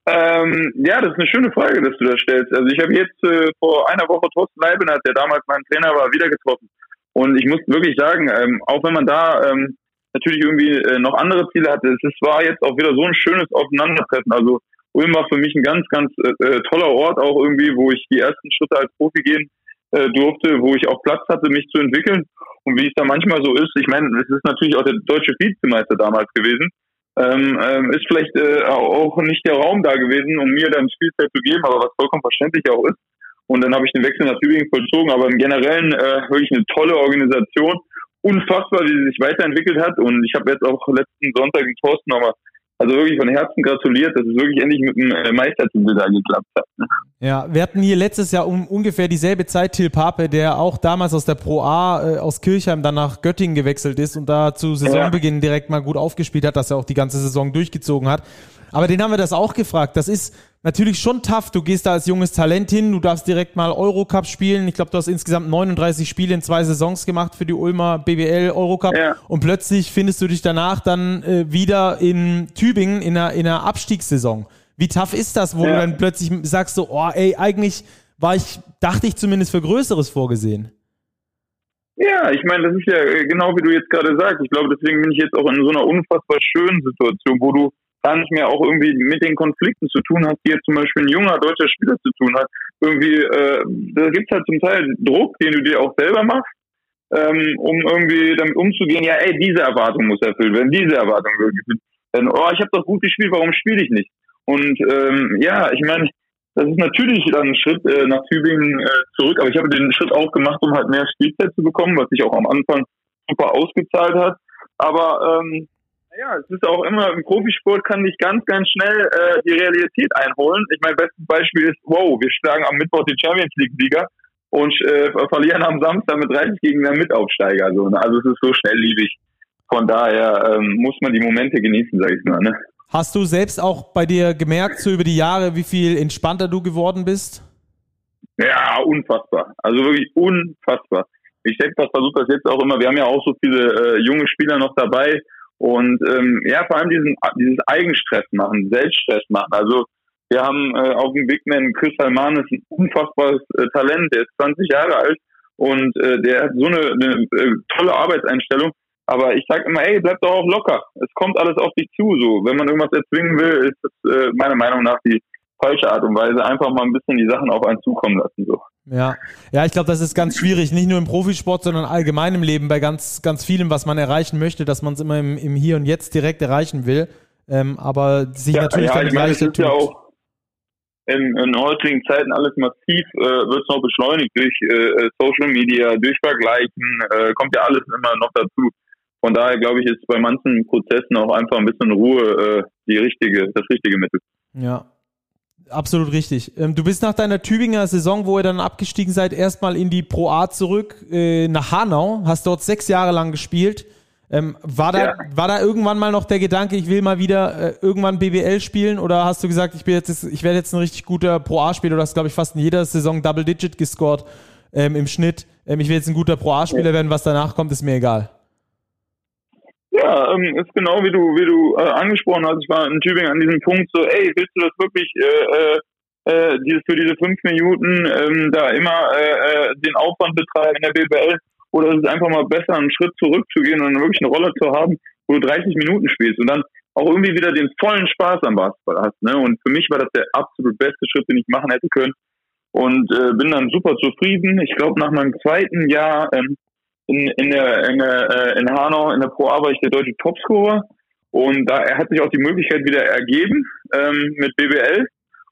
Ähm, ja, das ist eine schöne Frage, dass du das stellst. Also ich habe jetzt äh, vor einer Woche Thorsten Leibenhardt, der damals mein Trainer war, wieder getroffen. Und ich muss wirklich sagen, ähm, auch wenn man da ähm, natürlich irgendwie äh, noch andere Ziele hatte, es war jetzt auch wieder so ein schönes Aufeinandertreffen. Also Ulm war für mich ein ganz, ganz äh, äh, toller Ort auch irgendwie, wo ich die ersten Schritte als Profi gehen äh, durfte, wo ich auch Platz hatte, mich zu entwickeln. Und wie es da manchmal so ist, ich meine, es ist natürlich auch der deutsche Vizemeister damals gewesen, ähm, ähm, ist vielleicht äh, auch nicht der Raum da gewesen, um mir dann Spielzeit zu geben, aber was vollkommen verständlich auch ist. Und dann habe ich den Wechsel nach Tübingen vollzogen, aber im Generellen äh, wirklich eine tolle Organisation. Unfassbar, wie sie sich weiterentwickelt hat. Und ich habe jetzt auch letzten Sonntag in Thorsten nochmal also wirklich von Herzen gratuliert, dass es wirklich endlich mit dem äh, Meistertitel da geklappt hat. Ne? Ja, wir hatten hier letztes Jahr um ungefähr dieselbe Zeit Till Pape, der auch damals aus der Pro A äh, aus Kirchheim dann nach Göttingen gewechselt ist und da zu Saisonbeginn ja. direkt mal gut aufgespielt hat, dass er auch die ganze Saison durchgezogen hat. Aber den haben wir das auch gefragt. Das ist natürlich schon tough. Du gehst da als junges Talent hin, du darfst direkt mal Eurocup spielen. Ich glaube, du hast insgesamt 39 Spiele in zwei Saisons gemacht für die Ulmer BBL Eurocup. Ja. Und plötzlich findest du dich danach dann äh, wieder in Tübingen in einer, in einer Abstiegssaison. Wie tough ist das, wo ja. du dann plötzlich sagst so, oh ey, eigentlich war ich, dachte ich zumindest für Größeres vorgesehen. Ja, ich meine, das ist ja äh, genau wie du jetzt gerade sagst. Ich glaube, deswegen bin ich jetzt auch in so einer unfassbar schönen Situation, wo du gar nicht mehr auch irgendwie mit den Konflikten zu tun hat, die jetzt zum Beispiel ein junger deutscher Spieler zu tun hat. Irgendwie, äh, da gibt's halt zum Teil Druck, den du dir auch selber machst, ähm, um irgendwie damit umzugehen, ja, ey, diese Erwartung muss erfüllt werden, diese Erwartung wirklich werden. Oh, ich habe doch gut gespielt, warum spiele ich nicht? Und ähm, ja, ich meine, das ist natürlich dann ein Schritt äh, nach Tübingen äh, zurück, aber ich habe den Schritt auch gemacht, um halt mehr Spielzeit zu bekommen, was sich auch am Anfang super ausgezahlt hat. Aber ähm, ja, es ist auch immer, im Profisport kann dich ganz, ganz schnell äh, die Realität einholen. Ich mein bestes Beispiel ist, wow, wir schlagen am Mittwoch den Champions League-Sieger und äh, verlieren am Samstag mit 30 gegen den Mitaufsteiger. Also, ne? also es ist so schnelllebig. Von daher ähm, muss man die Momente genießen, sag ich mal. Ne? Hast du selbst auch bei dir gemerkt, so über die Jahre, wie viel entspannter du geworden bist? Ja, unfassbar. Also wirklich unfassbar. Ich selbst versuche das jetzt auch immer. Wir haben ja auch so viele äh, junge Spieler noch dabei und ähm, ja, vor allem diesen, dieses Eigenstress machen, Selbststress machen. Also wir haben äh, auf dem Big Man Chris Almanis ein unfassbares äh, Talent, der ist 20 Jahre alt und äh, der hat so eine, eine äh, tolle Arbeitseinstellung. Aber ich sage immer, ey, bleib doch auch locker. Es kommt alles auf dich zu. So, wenn man irgendwas erzwingen will, ist das äh, meiner Meinung nach die falsche Art und Weise. Einfach mal ein bisschen die Sachen auf einen zukommen lassen. So. Ja, ja, ich glaube, das ist ganz schwierig, nicht nur im Profisport, sondern allgemein im Leben, bei ganz, ganz vielem, was man erreichen möchte, dass man es immer im, im Hier und Jetzt direkt erreichen will. Ähm, aber sich ja, natürlich ja, dann ich meine, das ist ja auch in, in heutigen Zeiten alles massiv, äh, wird es noch beschleunigt durch äh, Social Media, durch Vergleichen, äh, kommt ja alles immer noch dazu. Von daher glaube ich, ist bei manchen Prozessen auch einfach ein bisschen Ruhe äh, die richtige, das richtige Mittel. Ja, Absolut richtig. Ähm, du bist nach deiner Tübinger Saison, wo ihr dann abgestiegen seid, erstmal in die Pro A zurück äh, nach Hanau, hast dort sechs Jahre lang gespielt. Ähm, war, da, ja. war da irgendwann mal noch der Gedanke, ich will mal wieder äh, irgendwann BBL spielen oder hast du gesagt, ich, bin jetzt, ich werde jetzt ein richtig guter Pro A-Spieler? Du hast, glaube ich, fast in jeder Saison Double Digit gescored ähm, im Schnitt. Ähm, ich will jetzt ein guter Pro A-Spieler ja. werden, was danach kommt, ist mir egal. Ja, ähm, ist genau wie du, wie du äh, angesprochen hast. Ich war in Tübingen an diesem Punkt so, ey, willst du das wirklich äh, äh, äh dieses, für diese fünf Minuten ähm, da immer äh, äh, den Aufwand betreiben in der BBL? Oder ist es einfach mal besser, einen Schritt zurückzugehen und wirklich eine Rolle zu haben, wo du 30 Minuten spielst und dann auch irgendwie wieder den vollen Spaß am Basketball hast. Ne? Und für mich war das der absolut beste Schritt, den ich machen hätte können. Und äh, bin dann super zufrieden. Ich glaube, nach meinem zweiten Jahr ähm, in, in, der, in, der, äh, in Hanau in der Pro A war ich der deutsche Topscorer und da hat sich auch die Möglichkeit wieder ergeben ähm, mit BBL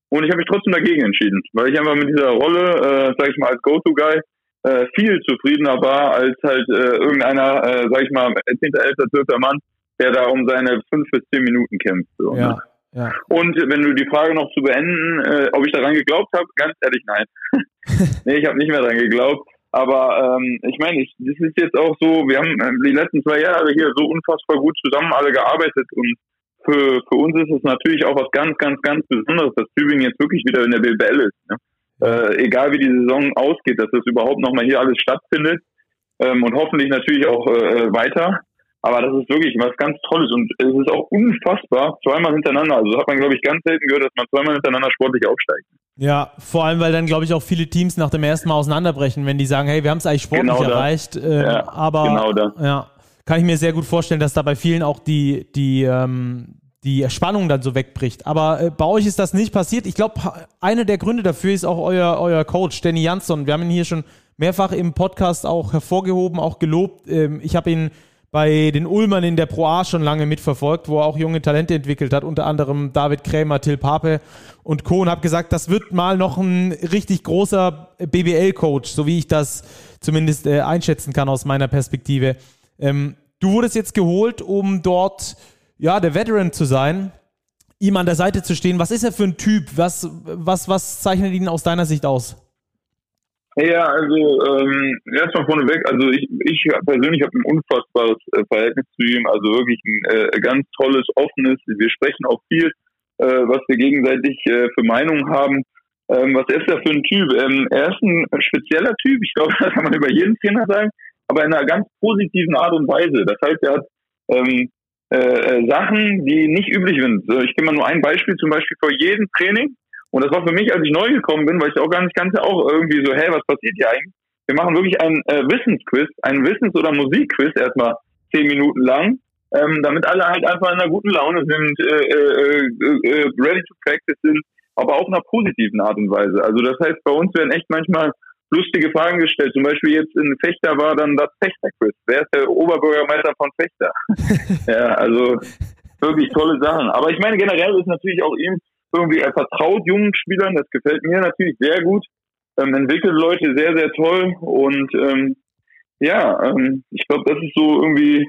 und ich habe mich trotzdem dagegen entschieden, weil ich einfach mit dieser Rolle, äh, sag ich mal, als Go-To-Guy äh, viel zufriedener war als halt äh, irgendeiner, äh, sag ich mal, 10., 11., 12. Mann, der da um seine fünf bis zehn Minuten kämpft. So, ja. Ne? Ja. Und wenn du die Frage noch zu beenden, äh, ob ich daran geglaubt habe, ganz ehrlich, nein. [LAUGHS] nee, ich habe nicht mehr daran geglaubt. Aber ähm, ich meine, ich, das ist jetzt auch so, wir haben äh, die letzten zwei Jahre hier so unfassbar gut zusammen alle gearbeitet und für, für uns ist es natürlich auch was ganz, ganz, ganz Besonderes, dass Tübingen jetzt wirklich wieder in der BBL ist. Ne? Äh, egal wie die Saison ausgeht, dass das überhaupt nochmal hier alles stattfindet ähm, und hoffentlich natürlich auch äh, weiter. Aber das ist wirklich was ganz Tolles und es ist auch unfassbar, zweimal hintereinander. Also das hat man, glaube ich, ganz selten gehört, dass man zweimal hintereinander sportlich aufsteigt. Ja, vor allem, weil dann, glaube ich, auch viele Teams nach dem ersten Mal auseinanderbrechen, wenn die sagen, hey, wir haben es eigentlich sportlich genau erreicht. Äh, ja, aber genau da. ja, kann ich mir sehr gut vorstellen, dass da bei vielen auch die, die, ähm, die Spannung dann so wegbricht. Aber äh, bei euch ist das nicht passiert. Ich glaube, einer der Gründe dafür ist auch euer, euer Coach, Danny Jansson. Wir haben ihn hier schon mehrfach im Podcast auch hervorgehoben, auch gelobt. Ähm, ich habe ihn bei den Ulmern in der Pro A schon lange mitverfolgt, wo er auch junge Talente entwickelt hat, unter anderem David Krämer, Till Pape und Co. Und habe gesagt, das wird mal noch ein richtig großer BBL-Coach, so wie ich das zumindest äh, einschätzen kann aus meiner Perspektive. Ähm, du wurdest jetzt geholt, um dort ja der Veteran zu sein, ihm an der Seite zu stehen. Was ist er für ein Typ? Was, was, was zeichnet ihn aus deiner Sicht aus? Ja, also ähm, erstmal vorneweg, also ich, ich persönlich habe ein unfassbares äh, Verhältnis zu ihm, also wirklich ein äh, ganz tolles, offenes. Wir sprechen auch viel, äh, was wir gegenseitig äh, für Meinungen haben. Ähm, was ist er für ein Typ? Ähm, er ist ein spezieller Typ, ich glaube, [LAUGHS] das kann man über jeden Trainer sagen, aber in einer ganz positiven Art und Weise. Das heißt, er hat ähm, äh, äh Sachen, die nicht üblich sind. Ich gebe mal nur ein Beispiel, zum Beispiel vor jedem Training und das war für mich, als ich neu gekommen bin, weil ich auch gar nicht kannte, auch irgendwie so, hey, was passiert hier eigentlich? Wir machen wirklich ein äh, Wissensquiz, ein Wissens- oder Musikquiz erstmal zehn Minuten lang, ähm, damit alle halt einfach in einer guten Laune sind, äh, äh, äh, äh, ready to practice sind, aber auch in einer positiven Art und Weise. Also das heißt, bei uns werden echt manchmal lustige Fragen gestellt. Zum Beispiel jetzt in Fechter war dann das Fechter-Quiz. Wer ist der Oberbürgermeister von Fechter? [LAUGHS] ja, also wirklich tolle Sachen. Aber ich meine, generell ist natürlich auch ihm irgendwie, er vertraut jungen Spielern, das gefällt mir natürlich sehr gut, ähm, entwickelt Leute sehr, sehr toll und ähm, ja, ähm, ich glaube, das ist so irgendwie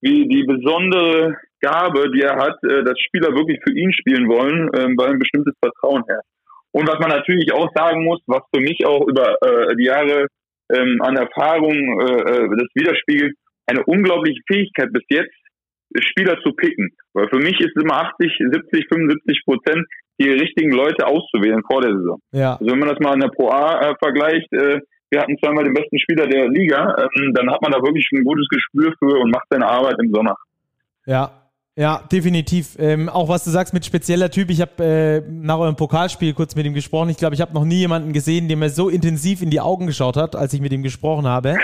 wie die besondere Gabe, die er hat, äh, dass Spieler wirklich für ihn spielen wollen, ähm, weil ein bestimmtes Vertrauen herrscht. Und was man natürlich auch sagen muss, was für mich auch über äh, die Jahre ähm, an Erfahrung äh, äh das widerspiegelt, eine unglaubliche Fähigkeit bis jetzt, Spieler zu picken. Weil für mich ist immer 80, 70, 75 Prozent die richtigen Leute auszuwählen vor der Saison. Ja. Also wenn man das mal in der Pro A äh, vergleicht, äh, wir hatten zweimal den besten Spieler der Liga, ähm, dann hat man da wirklich ein gutes Gespür für und macht seine Arbeit im Sommer. Ja, ja, definitiv. Ähm, auch was du sagst mit spezieller Typ. Ich habe äh, nach eurem Pokalspiel kurz mit ihm gesprochen. Ich glaube, ich habe noch nie jemanden gesehen, der mir so intensiv in die Augen geschaut hat, als ich mit ihm gesprochen habe.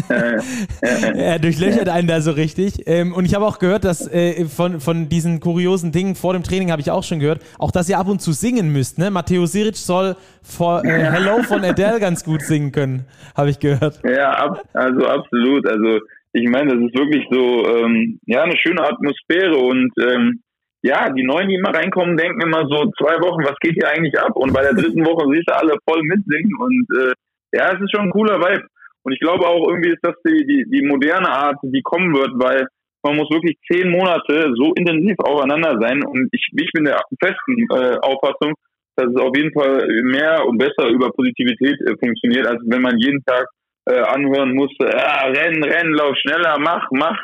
[LAUGHS] [LAUGHS] er durchlöchert einen da so richtig. Ähm, und ich habe auch gehört, dass äh, von, von diesen kuriosen Dingen vor dem Training habe ich auch schon gehört, auch dass ihr ab und zu singen müsst. Ne? Matteo Siric soll vor äh, Hello von Adele ganz gut singen können, habe ich gehört. Ja, ab, also absolut. Also ich meine, das ist wirklich so, ähm, ja, eine schöne Atmosphäre und ähm, ja, die Neuen, die immer reinkommen, denken immer so zwei Wochen, was geht hier eigentlich ab? Und bei der dritten Woche siehst du alle voll mitsingen und äh, ja, es ist schon ein cooler Vibe. Und ich glaube auch irgendwie ist das die, die, die moderne Art, die kommen wird, weil man muss wirklich zehn Monate so intensiv aufeinander sein. Und ich, ich bin der festen äh, Auffassung, dass es auf jeden Fall mehr und besser über Positivität äh, funktioniert, als wenn man jeden Tag äh, anhören musste, ja, renn, renn, lauf schneller, mach, mach.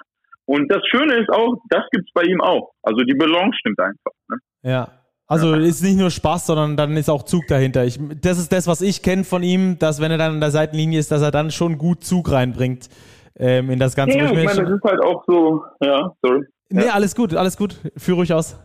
Und das Schöne ist auch, das gibt's bei ihm auch. Also die Balance stimmt einfach. Ne? Ja. Also ist nicht nur Spaß, sondern dann ist auch Zug dahinter. Ich, das ist das, was ich kenne von ihm, dass wenn er dann an der Seitenlinie ist, dass er dann schon gut Zug reinbringt ähm, in das Ganze. Ja, ich, ich meine, das ist halt auch so, ja, sorry. Nee, ja. alles gut, alles gut. Führ ruhig aus.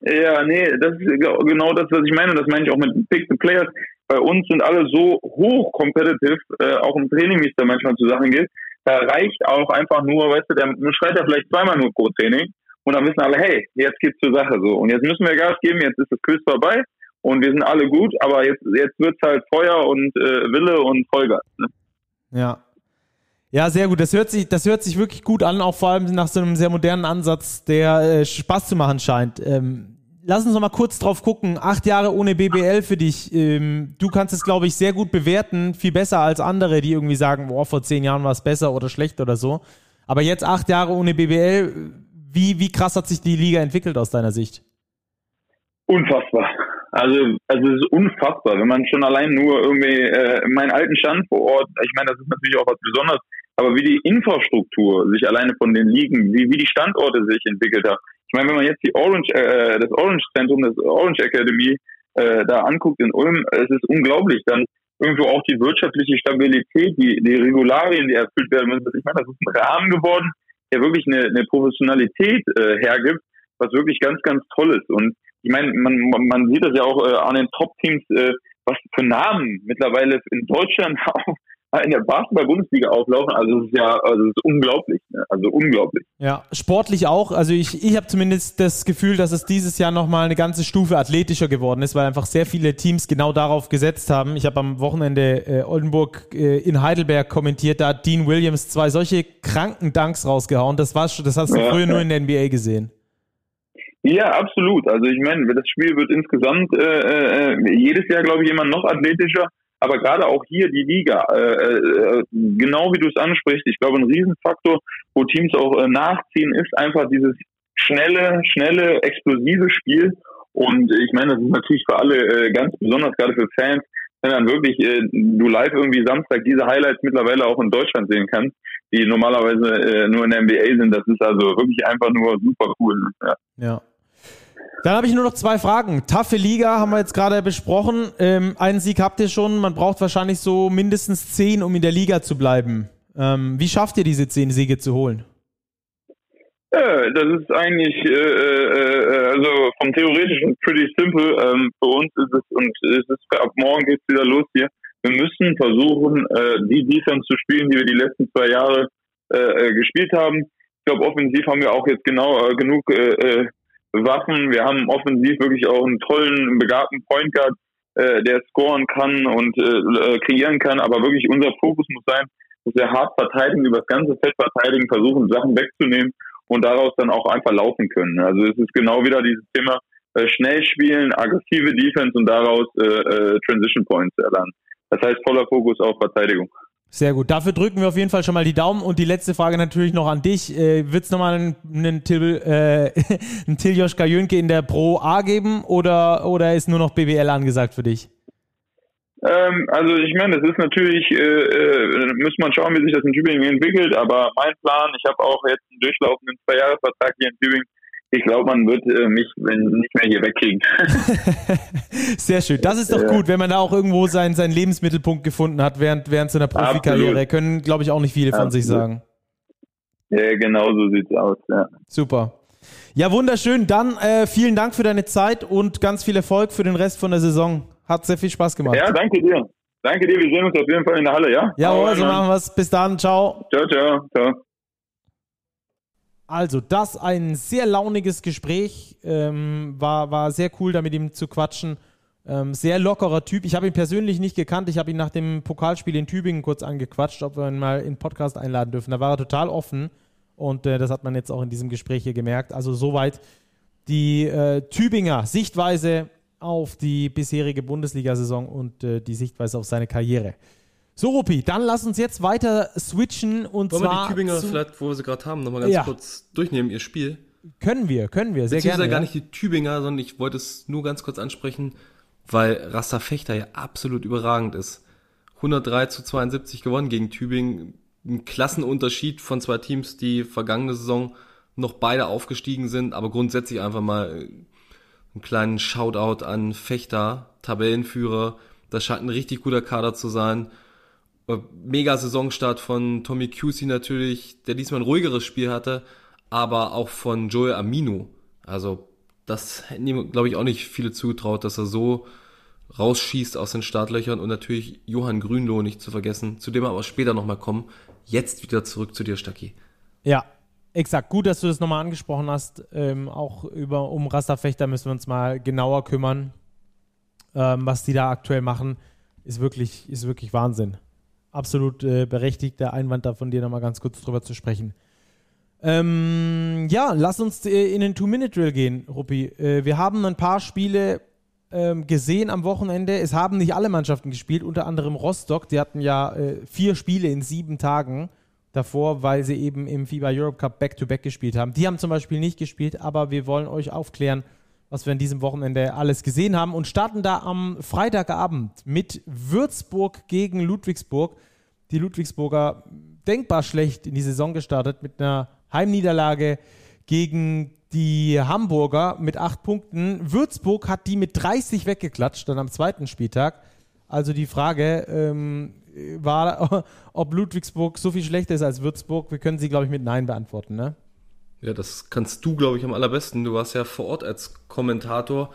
Ja, nee, das ist genau das, was ich meine. Das meine ich auch mit Pick the Players bei uns sind alle so hoch competitive, äh, auch im Training, wie es da manchmal zu Sachen geht. Da reicht auch einfach nur, weißt du, der schreit ja vielleicht zweimal nur pro Training und dann wissen alle, hey, jetzt geht's zur Sache so. Und jetzt müssen wir Gas geben, jetzt ist das Quiz vorbei und wir sind alle gut, aber jetzt, jetzt wird's halt Feuer und äh, Wille und Vollgas. Ne? Ja. Ja, sehr gut. Das hört sich, das hört sich wirklich gut an, auch vor allem nach so einem sehr modernen Ansatz, der äh, Spaß zu machen scheint. Ähm, lass uns noch mal kurz drauf gucken. Acht Jahre ohne BBL für dich. Ähm, du kannst es, glaube ich, sehr gut bewerten. Viel besser als andere, die irgendwie sagen, boah, vor zehn Jahren war es besser oder schlecht oder so. Aber jetzt acht Jahre ohne BBL. Wie, wie krass hat sich die Liga entwickelt aus deiner Sicht? Unfassbar. Also, also es ist unfassbar, wenn man schon allein nur irgendwie äh, meinen alten Stand vor Ort, ich meine, das ist natürlich auch was Besonderes, aber wie die Infrastruktur sich alleine von den Ligen, wie, wie die Standorte sich entwickelt haben, ich meine, wenn man jetzt die Orange, äh, das Orange Zentrum, das Orange Academy äh, da anguckt in Ulm, es ist unglaublich. Dann irgendwo auch die wirtschaftliche Stabilität, die, die Regularien, die erfüllt werden müssen. Ich meine, das ist ein Rahmen geworden, der wirklich eine, eine Professionalität äh, hergibt, was wirklich ganz, ganz toll ist. Und ich meine, man, man sieht das ja auch äh, an den Top-Teams, äh, was für Namen mittlerweile in Deutschland [LAUGHS] auch in der Basketball-Bundesliga auflaufen, also es ist ja, also es ist unglaublich, ne? also unglaublich. Ja, sportlich auch. Also ich, ich habe zumindest das Gefühl, dass es dieses Jahr nochmal eine ganze Stufe athletischer geworden ist, weil einfach sehr viele Teams genau darauf gesetzt haben. Ich habe am Wochenende äh, Oldenburg äh, in Heidelberg kommentiert, da hat Dean Williams zwei solche kranken Dunks rausgehauen. Das war das hast du ja, früher ja. nur in der NBA gesehen. Ja, absolut. Also ich meine, das Spiel wird insgesamt äh, äh, jedes Jahr, glaube ich, immer noch athletischer. Aber gerade auch hier die Liga, äh, äh, genau wie du es ansprichst, ich glaube, ein Riesenfaktor, wo Teams auch äh, nachziehen, ist einfach dieses schnelle, schnelle, explosive Spiel. Und ich meine, das ist natürlich für alle äh, ganz besonders, gerade für Fans, wenn dann wirklich äh, du live irgendwie Samstag diese Highlights mittlerweile auch in Deutschland sehen kannst, die normalerweise äh, nur in der NBA sind. Das ist also wirklich einfach nur super cool. Ja. ja. Dann habe ich nur noch zwei Fragen. Taffe Liga haben wir jetzt gerade besprochen. Ähm, einen Sieg habt ihr schon. Man braucht wahrscheinlich so mindestens zehn, um in der Liga zu bleiben. Ähm, wie schafft ihr diese zehn Siege zu holen? Ja, das ist eigentlich, äh, äh, äh, also vom Theoretischen pretty simple. Ähm, für uns ist es, und es ist, ab morgen geht's wieder los hier. Wir müssen versuchen, äh, die Defense zu spielen, die wir die letzten zwei Jahre äh, äh gespielt haben. Ich glaube, offensiv haben wir auch jetzt genau äh, genug äh, äh Waffen. Wir haben offensiv wirklich auch einen tollen, begabten Point Guard, äh, der scoren kann und äh, kreieren kann. Aber wirklich unser Fokus muss sein, dass wir hart verteidigen, über das ganze Feld verteidigen, versuchen Sachen wegzunehmen und daraus dann auch einfach laufen können. Also es ist genau wieder dieses Thema äh, schnell spielen, aggressive Defense und daraus äh, äh, Transition Points erlernen. Das heißt voller Fokus auf Verteidigung. Sehr gut. Dafür drücken wir auf jeden Fall schon mal die Daumen. Und die letzte Frage natürlich noch an dich. Äh, Wird es nochmal einen, einen, Til, äh, [LAUGHS] einen Tiljoschka Jönke in der Pro A geben oder, oder ist nur noch BWL angesagt für dich? Ähm, also ich meine, das ist natürlich, äh, äh, muss man schauen, wie sich das in Tübingen entwickelt, aber mein Plan, ich habe auch jetzt einen durchlaufenden Zwei-Jahres-Vertrag hier in Tübingen, ich glaube, man wird äh, mich wenn, nicht mehr hier wegkriegen. [LAUGHS] Sehr schön. Das ist doch gut, wenn man da auch irgendwo seinen, seinen Lebensmittelpunkt gefunden hat während, während seiner Profikarriere. Absolut. Können, glaube ich, auch nicht viele von Absolut. sich sagen. Ja, genau so sieht es aus. Ja. Super. Ja, wunderschön. Dann äh, vielen Dank für deine Zeit und ganz viel Erfolg für den Rest von der Saison. Hat sehr viel Spaß gemacht. Ja, danke dir. Danke dir. Wir sehen uns auf jeden Fall in der Halle, ja? Ja, so also machen wir es. Bis dann. Ciao. Ciao, ciao. Ciao. Also, das ein sehr launiges Gespräch. Ähm, war, war sehr cool, da mit ihm zu quatschen. Ähm, sehr lockerer Typ. Ich habe ihn persönlich nicht gekannt. Ich habe ihn nach dem Pokalspiel in Tübingen kurz angequatscht, ob wir ihn mal in den Podcast einladen dürfen. Da war er total offen. Und äh, das hat man jetzt auch in diesem Gespräch hier gemerkt. Also, soweit die äh, Tübinger Sichtweise auf die bisherige Bundesliga-Saison und äh, die Sichtweise auf seine Karriere. So, Rupi, dann lass uns jetzt weiter switchen und Wollen zwar. wir die Tübinger vielleicht, wo wir sie gerade haben, nochmal ganz ja. kurz durchnehmen, ihr Spiel? Können wir, können wir, sehr gerne. gar ja. nicht die Tübinger, sondern ich wollte es nur ganz kurz ansprechen, weil Rasta Fechter ja absolut überragend ist. 103 zu 72 gewonnen gegen Tübingen. Ein Klassenunterschied von zwei Teams, die vergangene Saison noch beide aufgestiegen sind, aber grundsätzlich einfach mal einen kleinen Shoutout an Fechter, Tabellenführer. Das scheint ein richtig guter Kader zu sein. Äh, mega Saisonstart von Tommy Cusey natürlich, der diesmal ein ruhigeres Spiel hatte, aber auch von Joel Amino. Also das hätten ihm, glaube ich, auch nicht viele zugetraut, dass er so rausschießt aus den Startlöchern und natürlich Johann Grünloh nicht zu vergessen, zu dem wir aber später nochmal kommen. Jetzt wieder zurück zu dir, Stacki. Ja, exakt. Gut, dass du das nochmal angesprochen hast. Ähm, auch über um Rasterfechter müssen wir uns mal genauer kümmern. Ähm, was die da aktuell machen, ist wirklich, ist wirklich Wahnsinn absolut äh, berechtigter Einwand da von dir nochmal ganz kurz drüber zu sprechen. Ähm, ja, lass uns äh, in den Two-Minute-Drill gehen, Ruppi. Äh, wir haben ein paar Spiele ähm, gesehen am Wochenende. Es haben nicht alle Mannschaften gespielt, unter anderem Rostock. Die hatten ja äh, vier Spiele in sieben Tagen davor, weil sie eben im FIBA Europe Cup Back-to-Back -back gespielt haben. Die haben zum Beispiel nicht gespielt, aber wir wollen euch aufklären, was wir an diesem Wochenende alles gesehen haben und starten da am Freitagabend mit Würzburg gegen Ludwigsburg. Die Ludwigsburger denkbar schlecht in die Saison gestartet mit einer Heimniederlage gegen die Hamburger mit acht Punkten. Würzburg hat die mit 30 weggeklatscht dann am zweiten Spieltag. Also die Frage ähm, war, [LAUGHS] ob Ludwigsburg so viel schlechter ist als Würzburg. Wir können sie, glaube ich, mit Nein beantworten, ne? Ja, das kannst du, glaube ich, am allerbesten. Du warst ja vor Ort als Kommentator,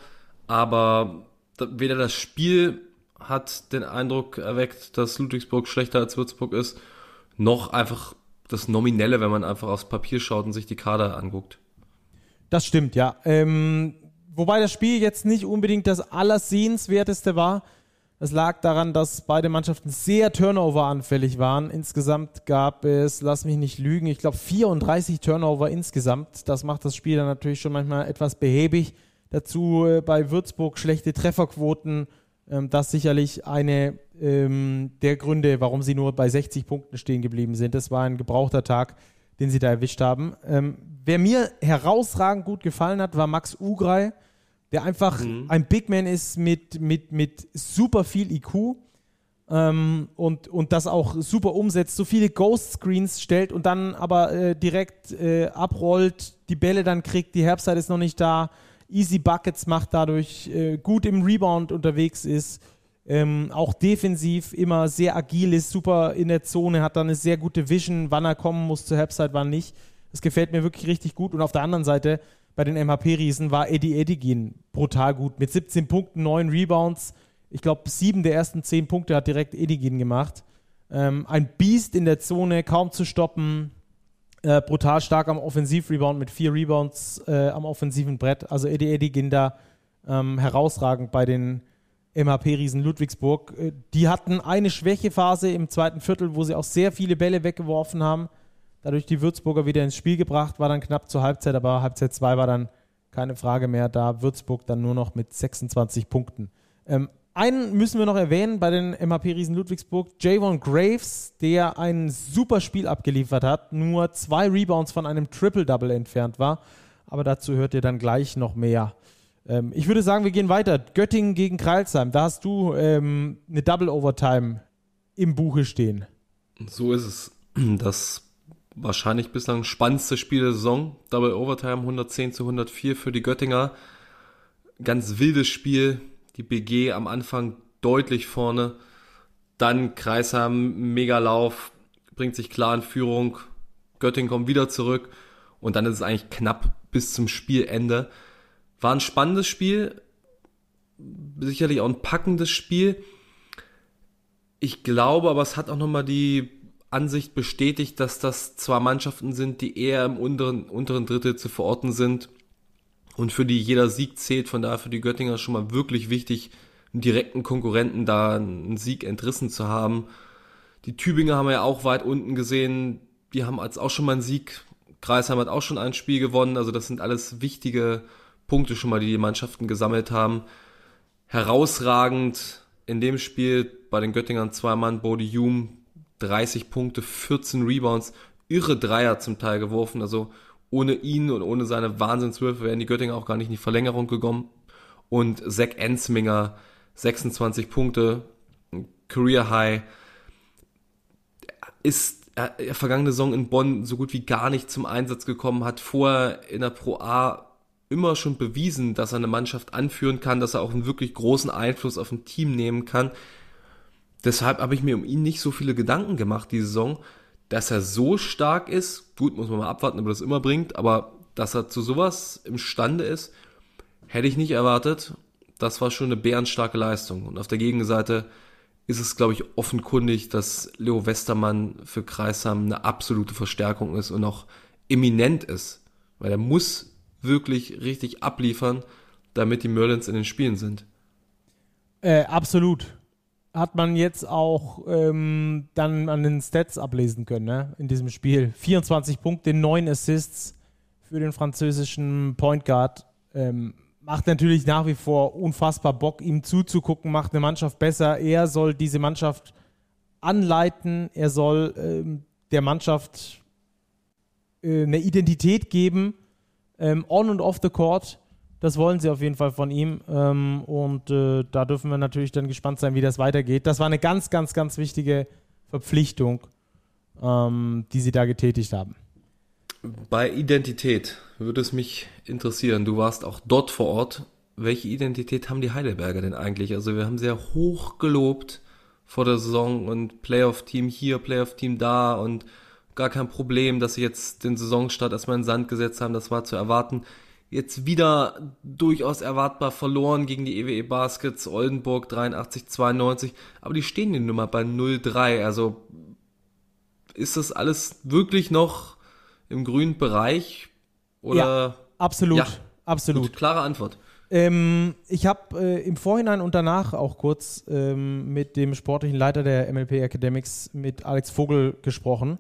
aber weder das Spiel hat den Eindruck erweckt, dass Ludwigsburg schlechter als Würzburg ist, noch einfach das Nominelle, wenn man einfach aufs Papier schaut und sich die Kader anguckt. Das stimmt, ja. Ähm, wobei das Spiel jetzt nicht unbedingt das Allersehenswerteste war. Es lag daran, dass beide Mannschaften sehr Turnover-anfällig waren. Insgesamt gab es, lass mich nicht lügen, ich glaube 34 Turnover insgesamt. Das macht das Spiel dann natürlich schon manchmal etwas behäbig. Dazu äh, bei Würzburg schlechte Trefferquoten. Ähm, das sicherlich eine ähm, der Gründe, warum sie nur bei 60 Punkten stehen geblieben sind. Das war ein gebrauchter Tag, den sie da erwischt haben. Ähm, wer mir herausragend gut gefallen hat, war Max Ugrei der einfach mhm. ein Big Man ist mit, mit, mit super viel IQ ähm, und, und das auch super umsetzt, so viele Ghost Screens stellt und dann aber äh, direkt äh, abrollt, die Bälle dann kriegt, die Herbstzeit ist noch nicht da, Easy Buckets macht dadurch, äh, gut im Rebound unterwegs ist. Ähm, auch defensiv immer sehr agil ist, super in der Zone, hat dann eine sehr gute Vision, wann er kommen muss zur Herbstzeit, wann nicht. Das gefällt mir wirklich richtig gut. Und auf der anderen Seite bei den MHP-Riesen war Eddie Edigin brutal gut. Mit 17 Punkten, 9 Rebounds. Ich glaube, sieben der ersten 10 Punkte hat direkt Edigin gemacht. Ähm, ein Biest in der Zone, kaum zu stoppen. Äh, brutal stark am Offensivrebound mit vier Rebounds äh, am offensiven Brett. Also Eddie Edigin da ähm, herausragend bei den MHP-Riesen Ludwigsburg. Äh, die hatten eine Schwächephase im zweiten Viertel, wo sie auch sehr viele Bälle weggeworfen haben dadurch die Würzburger wieder ins Spiel gebracht, war dann knapp zur Halbzeit, aber Halbzeit 2 war dann keine Frage mehr, da Würzburg dann nur noch mit 26 Punkten. Ähm, einen müssen wir noch erwähnen bei den MHP-Riesen Ludwigsburg, Javon Graves, der ein super Spiel abgeliefert hat, nur zwei Rebounds von einem Triple-Double entfernt war, aber dazu hört ihr dann gleich noch mehr. Ähm, ich würde sagen, wir gehen weiter. Göttingen gegen Kreilsheim, da hast du ähm, eine Double-Overtime im Buche stehen. So ist es. Das wahrscheinlich bislang spannendste Spiel der Saison. Double Overtime 110 zu 104 für die Göttinger. Ganz wildes Spiel. Die BG am Anfang deutlich vorne. Dann Kreisheim, Megalauf, bringt sich klar in Führung. Göttingen kommt wieder zurück. Und dann ist es eigentlich knapp bis zum Spielende. War ein spannendes Spiel. Sicherlich auch ein packendes Spiel. Ich glaube, aber es hat auch nochmal die Ansicht bestätigt, dass das zwar Mannschaften sind, die eher im unteren, unteren Drittel zu verorten sind und für die jeder Sieg zählt. Von daher für die Göttinger schon mal wirklich wichtig, einen direkten Konkurrenten da einen Sieg entrissen zu haben. Die Tübinger haben wir ja auch weit unten gesehen. Die haben als auch schon mal einen Sieg. Kreisheim hat auch schon ein Spiel gewonnen. Also das sind alles wichtige Punkte schon mal, die die Mannschaften gesammelt haben. Herausragend in dem Spiel bei den Göttingern zwei Mann, Bodie Hume, 30 Punkte, 14 Rebounds, irre Dreier zum Teil geworfen. Also ohne ihn und ohne seine Wahnsinnswürfe wären die Göttinger auch gar nicht in die Verlängerung gekommen. Und Zach Ensminger, 26 Punkte, Career High, ist äh, vergangene Saison in Bonn so gut wie gar nicht zum Einsatz gekommen, hat vorher in der Pro A immer schon bewiesen, dass er eine Mannschaft anführen kann, dass er auch einen wirklich großen Einfluss auf ein Team nehmen kann. Deshalb habe ich mir um ihn nicht so viele Gedanken gemacht, die Saison, dass er so stark ist. Gut, muss man mal abwarten, ob er das immer bringt, aber dass er zu sowas imstande ist, hätte ich nicht erwartet. Das war schon eine bärenstarke Leistung. Und auf der Gegenseite ist es, glaube ich, offenkundig, dass Leo Westermann für Kreisham eine absolute Verstärkung ist und auch eminent ist. Weil er muss wirklich richtig abliefern, damit die Merlins in den Spielen sind. Äh, absolut hat man jetzt auch ähm, dann an den Stats ablesen können ne? in diesem Spiel. 24 Punkte, 9 Assists für den französischen Point Guard. Ähm, macht natürlich nach wie vor unfassbar Bock, ihm zuzugucken, macht eine Mannschaft besser. Er soll diese Mannschaft anleiten, er soll ähm, der Mannschaft äh, eine Identität geben, ähm, on und off the court. Das wollen sie auf jeden Fall von ihm. Ähm, und äh, da dürfen wir natürlich dann gespannt sein, wie das weitergeht. Das war eine ganz, ganz, ganz wichtige Verpflichtung, ähm, die sie da getätigt haben. Bei Identität würde es mich interessieren. Du warst auch dort vor Ort. Welche Identität haben die Heidelberger denn eigentlich? Also wir haben sehr hoch gelobt vor der Saison und Playoff-Team hier, Playoff-Team da und gar kein Problem, dass sie jetzt den Saisonstart erstmal in den Sand gesetzt haben. Das war zu erwarten. Jetzt wieder durchaus erwartbar verloren gegen die EWE Baskets, Oldenburg 83, 92, aber die stehen die Nummer bei 0-3, also ist das alles wirklich noch im grünen Bereich? Oder? Ja, absolut, ja, absolut. Gut, klare Antwort. Ähm, ich habe äh, im Vorhinein und danach auch kurz ähm, mit dem sportlichen Leiter der MLP Academics, mit Alex Vogel, gesprochen.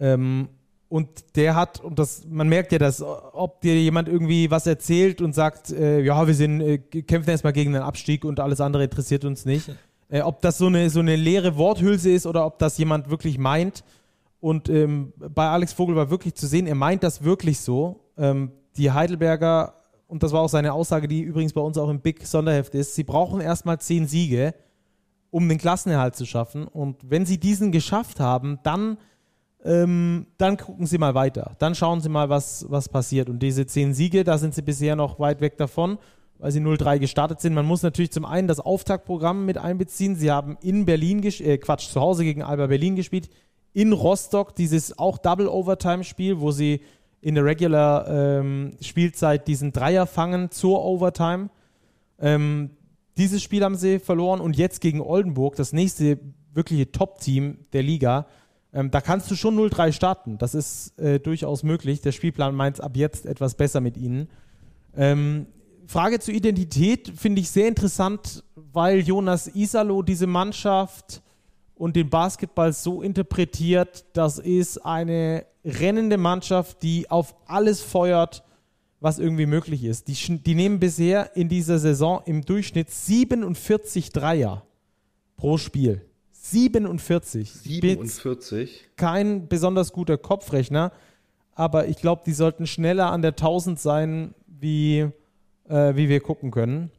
Ähm, und der hat, und das, man merkt ja, dass, ob dir jemand irgendwie was erzählt und sagt, äh, ja, wir sind, äh, kämpfen erstmal gegen den Abstieg und alles andere interessiert uns nicht. Äh, ob das so eine, so eine leere Worthülse ist oder ob das jemand wirklich meint. Und ähm, bei Alex Vogel war wirklich zu sehen, er meint das wirklich so. Ähm, die Heidelberger und das war auch seine Aussage, die übrigens bei uns auch im Big Sonderheft ist, sie brauchen erstmal zehn Siege, um den Klassenerhalt zu schaffen. Und wenn sie diesen geschafft haben, dann, ähm, dann gucken sie mal weiter. Dann schauen sie mal, was, was passiert. Und diese zehn Siege, da sind sie bisher noch weit weg davon, weil sie 0-3 gestartet sind. Man muss natürlich zum einen das Auftaktprogramm mit einbeziehen. Sie haben in Berlin, äh, Quatsch, zu Hause gegen Alba Berlin gespielt, in Rostock dieses auch Double Overtime Spiel, wo sie in der Regular ähm, diesen Dreier fangen zur Overtime. Ähm, dieses Spiel haben sie verloren und jetzt gegen Oldenburg, das nächste wirkliche Top-Team der Liga. Ähm, da kannst du schon 0-3 starten. Das ist äh, durchaus möglich. Der Spielplan meint ab jetzt etwas besser mit ihnen. Ähm, Frage zur Identität finde ich sehr interessant, weil Jonas Isalo diese Mannschaft und den Basketball so interpretiert, das ist eine rennende Mannschaft, die auf alles feuert, was irgendwie möglich ist. Die, die nehmen bisher in dieser Saison im Durchschnitt 47 Dreier pro Spiel. 47. 47. Kein besonders guter Kopfrechner, aber ich glaube, die sollten schneller an der 1000 sein, wie, äh, wie wir gucken können.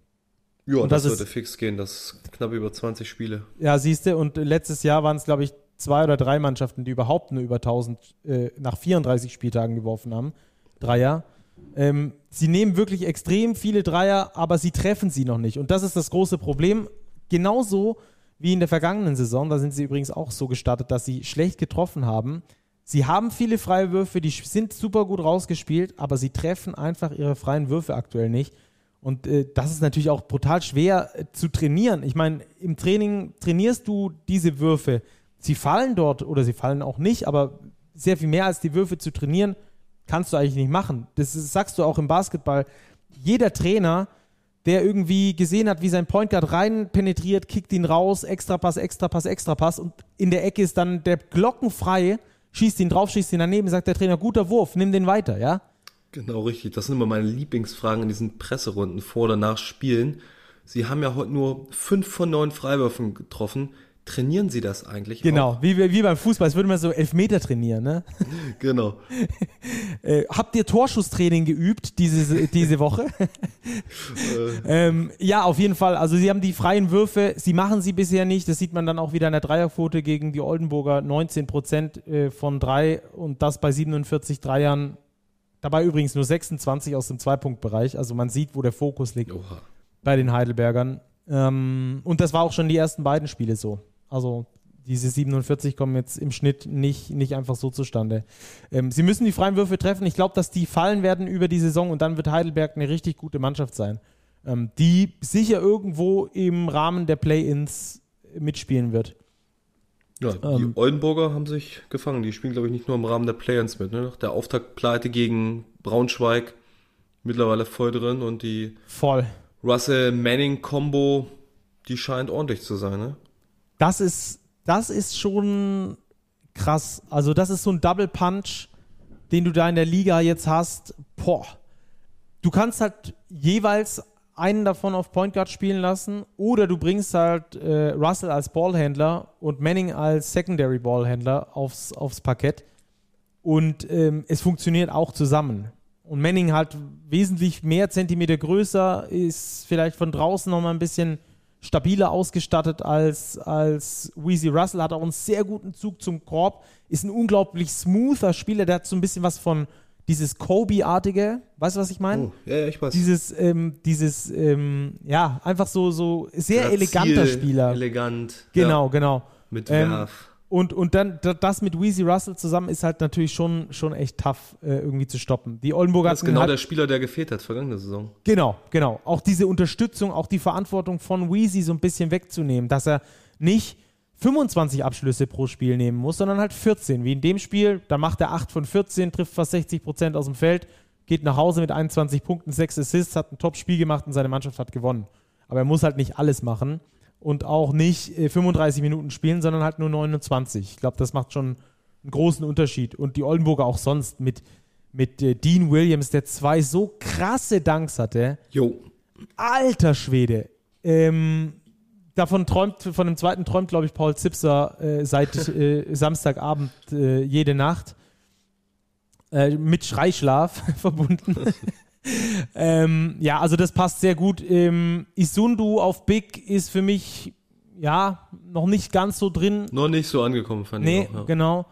Ja, und das, das würde fix gehen, das knapp über 20 Spiele. Ja, siehst du, und letztes Jahr waren es, glaube ich, zwei oder drei Mannschaften, die überhaupt nur über 1000 äh, nach 34 Spieltagen geworfen haben. Dreier. Ähm, sie nehmen wirklich extrem viele Dreier, aber sie treffen sie noch nicht. Und das ist das große Problem. Genauso wie in der vergangenen Saison, da sind sie übrigens auch so gestartet, dass sie schlecht getroffen haben. Sie haben viele freie Würfe, die sind super gut rausgespielt, aber sie treffen einfach ihre freien Würfe aktuell nicht. Und äh, das ist natürlich auch brutal schwer äh, zu trainieren. Ich meine, im Training trainierst du diese Würfe. Sie fallen dort oder sie fallen auch nicht, aber sehr viel mehr als die Würfe zu trainieren, kannst du eigentlich nicht machen. Das ist, sagst du auch im Basketball. Jeder Trainer, der irgendwie gesehen hat, wie sein Point Guard rein penetriert, kickt ihn raus, extra Pass, extra Pass, extra Pass und in der Ecke ist dann der glockenfrei, schießt ihn drauf, schießt ihn daneben, sagt der Trainer, guter Wurf, nimm den weiter, ja? Genau, richtig. Das sind immer meine Lieblingsfragen in diesen Presserunden vor oder nach Spielen. Sie haben ja heute nur fünf von neun Freiwürfen getroffen. Trainieren Sie das eigentlich? Genau, auch? Wie, wie beim Fußball, es würde man so Elfmeter trainieren, ne? [LAUGHS] Genau. [LAUGHS] äh, habt ihr Torschusstraining geübt diese, diese Woche? [LAUGHS] ähm, ja, auf jeden Fall. Also sie haben die freien Würfe, sie machen sie bisher nicht. Das sieht man dann auch wieder in der Dreierquote gegen die Oldenburger. 19 Prozent äh, von drei und das bei 47 Dreiern Dabei übrigens nur 26 aus dem Zweipunktbereich. Also man sieht, wo der Fokus liegt Oha. bei den Heidelbergern. Ähm, und das war auch schon die ersten beiden Spiele so. Also diese 47 kommen jetzt im Schnitt nicht, nicht einfach so zustande. Ähm, sie müssen die freien Würfe treffen. Ich glaube, dass die fallen werden über die Saison und dann wird Heidelberg eine richtig gute Mannschaft sein, ähm, die sicher irgendwo im Rahmen der Play-ins mitspielen wird. Ja, die ähm, Oldenburger haben sich gefangen. Die spielen, glaube ich, nicht nur im Rahmen der Play-ins mit. Ne? Der Auftaktpleite gegen Braunschweig mittlerweile voll drin und die voll. Russell Manning Combo, die scheint ordentlich zu sein. Ne? Das ist, das ist schon krass. Also das ist so ein Double Punch, den du da in der Liga jetzt hast. Boah. Du kannst halt jeweils einen davon auf Point Guard spielen lassen oder du bringst halt äh, Russell als Ballhändler und Manning als Secondary Ballhändler aufs, aufs Parkett und ähm, es funktioniert auch zusammen. Und Manning hat wesentlich mehr Zentimeter größer, ist vielleicht von draußen nochmal ein bisschen stabiler ausgestattet als, als Weezy Russell, hat auch einen sehr guten Zug zum Korb, ist ein unglaublich smoother Spieler, der hat so ein bisschen was von, dieses Kobe-artige, weißt du, was ich meine? Oh, ja, ja, ich weiß. Dieses, ähm, dieses, ähm, ja, einfach so, so sehr Grazil, eleganter Spieler. Elegant. Genau, ja. genau. Mit ähm, Werf. Und, und dann das mit Weezy Russell zusammen ist halt natürlich schon, schon echt tough äh, irgendwie zu stoppen. Die Oldenburger Das ist genau der Spieler, der gefehlt hat vergangene Saison. Genau, genau. Auch diese Unterstützung, auch die Verantwortung von Weezy so ein bisschen wegzunehmen, dass er nicht 25 Abschlüsse pro Spiel nehmen muss, sondern halt 14. Wie in dem Spiel, da macht er 8 von 14, trifft fast 60 Prozent aus dem Feld, geht nach Hause mit 21 Punkten, 6 Assists, hat ein Top-Spiel gemacht und seine Mannschaft hat gewonnen. Aber er muss halt nicht alles machen und auch nicht 35 äh, Minuten spielen, sondern halt nur 29. Ich glaube, das macht schon einen großen Unterschied. Und die Oldenburger auch sonst mit, mit äh, Dean Williams, der zwei so krasse Danks hatte. Jo. Alter Schwede. Ähm, davon träumt, von dem zweiten träumt, glaube ich, Paul Zipser äh, seit [LAUGHS] äh, Samstagabend äh, jede Nacht. Äh, mit Schreischlaf [LAUGHS] verbunden. [LAUGHS] ähm, ja, also das passt sehr gut. Ähm, Isundu auf Big ist für mich ja noch nicht ganz so drin. Noch nicht so angekommen, fand nee, ich. Nee, ja. genau.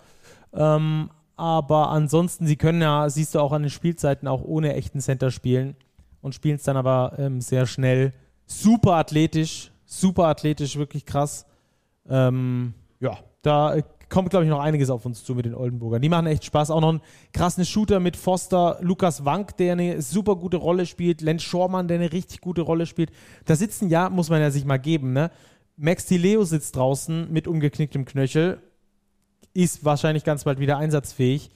Ähm, aber ansonsten, sie können ja, siehst du auch an den Spielzeiten, auch ohne echten Center spielen und spielen es dann aber ähm, sehr schnell. Super athletisch, super athletisch, wirklich krass. Ähm, ja, da kommt, glaube ich, noch einiges auf uns zu mit den Oldenburgern. Die machen echt Spaß. Auch noch einen krassen Shooter mit Foster, Lukas Wank, der eine super gute Rolle spielt, Len Schormann, der eine richtig gute Rolle spielt. Da sitzen ja, muss man ja sich mal geben, ne? Max Tileo sitzt draußen mit umgeknicktem Knöchel, ist wahrscheinlich ganz bald wieder einsatzfähig.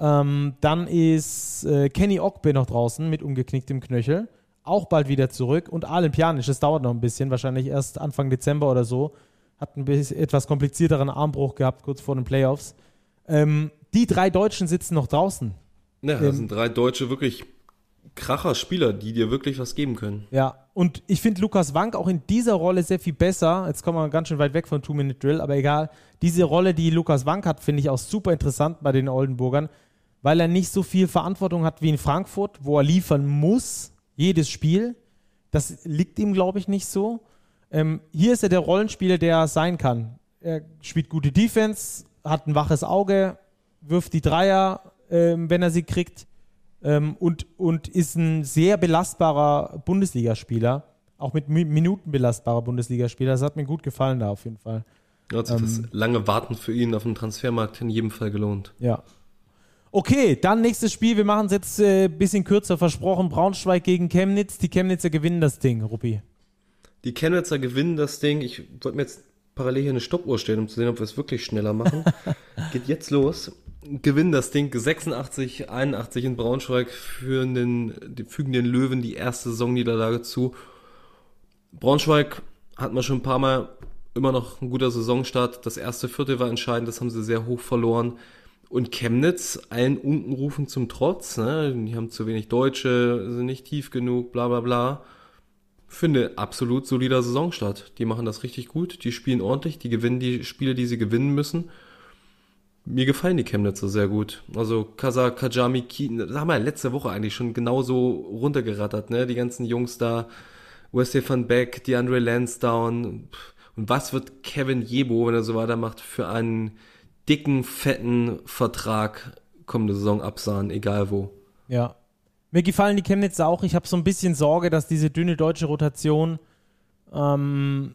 Ähm, dann ist äh, Kenny Ogbe noch draußen mit umgeknicktem Knöchel, auch bald wieder zurück. Und Alen Pjanic, das dauert noch ein bisschen, wahrscheinlich erst Anfang Dezember oder so hat ein bisschen etwas komplizierteren Armbruch gehabt, kurz vor den Playoffs. Ähm, die drei Deutschen sitzen noch draußen. Ja, das ähm, sind drei deutsche wirklich kracher Spieler, die dir wirklich was geben können. Ja, und ich finde Lukas Wank auch in dieser Rolle sehr viel besser. Jetzt kommen wir ganz schön weit weg von Two-Minute-Drill, aber egal. Diese Rolle, die Lukas Wank hat, finde ich auch super interessant bei den Oldenburgern, weil er nicht so viel Verantwortung hat wie in Frankfurt, wo er liefern muss, jedes Spiel. Das liegt ihm, glaube ich, nicht so. Ähm, hier ist er der Rollenspieler, der sein kann. Er spielt gute Defense, hat ein waches Auge, wirft die Dreier, ähm, wenn er sie kriegt ähm, und, und ist ein sehr belastbarer Bundesligaspieler, auch mit Minuten belastbarer Bundesligaspieler. Das hat mir gut gefallen da auf jeden Fall. Da hat sich das ähm, lange Warten für ihn auf dem Transfermarkt in jedem Fall gelohnt. Ja. Okay, dann nächstes Spiel. Wir machen es jetzt ein äh, bisschen kürzer versprochen. Braunschweig gegen Chemnitz. Die Chemnitzer gewinnen das Ding, Ruppi. Die Chemnitzer gewinnen das Ding. Ich wollte mir jetzt parallel hier eine Stoppuhr stellen, um zu sehen, ob wir es wirklich schneller machen. [LAUGHS] Geht jetzt los. Gewinnen das Ding 86, 81 in Braunschweig, führen den, die, fügen den Löwen die erste Saisonniederlage zu. Braunschweig hat man schon ein paar Mal immer noch ein guter Saisonstart. Das erste Viertel war entscheidend, das haben sie sehr hoch verloren. Und Chemnitz, allen Unkenrufen zum Trotz, ne? die haben zu wenig Deutsche, sind nicht tief genug, bla bla bla finde, absolut solider Saisonstart. Die machen das richtig gut, die spielen ordentlich, die gewinnen die Spiele, die sie gewinnen müssen. Mir gefallen die Chemnitzer sehr gut. Also Kasa, Kajami, Ki, das haben wir letzte Woche eigentlich schon genauso runtergerattert, ne? Die ganzen Jungs da, Wesley van Beck, DeAndre Lansdowne. Und was wird Kevin Jebo, wenn er so weitermacht, für einen dicken, fetten Vertrag kommende Saison absahen, egal wo. Ja, mir gefallen die Chemnitzer auch. Ich habe so ein bisschen Sorge, dass diese dünne deutsche Rotation ähm,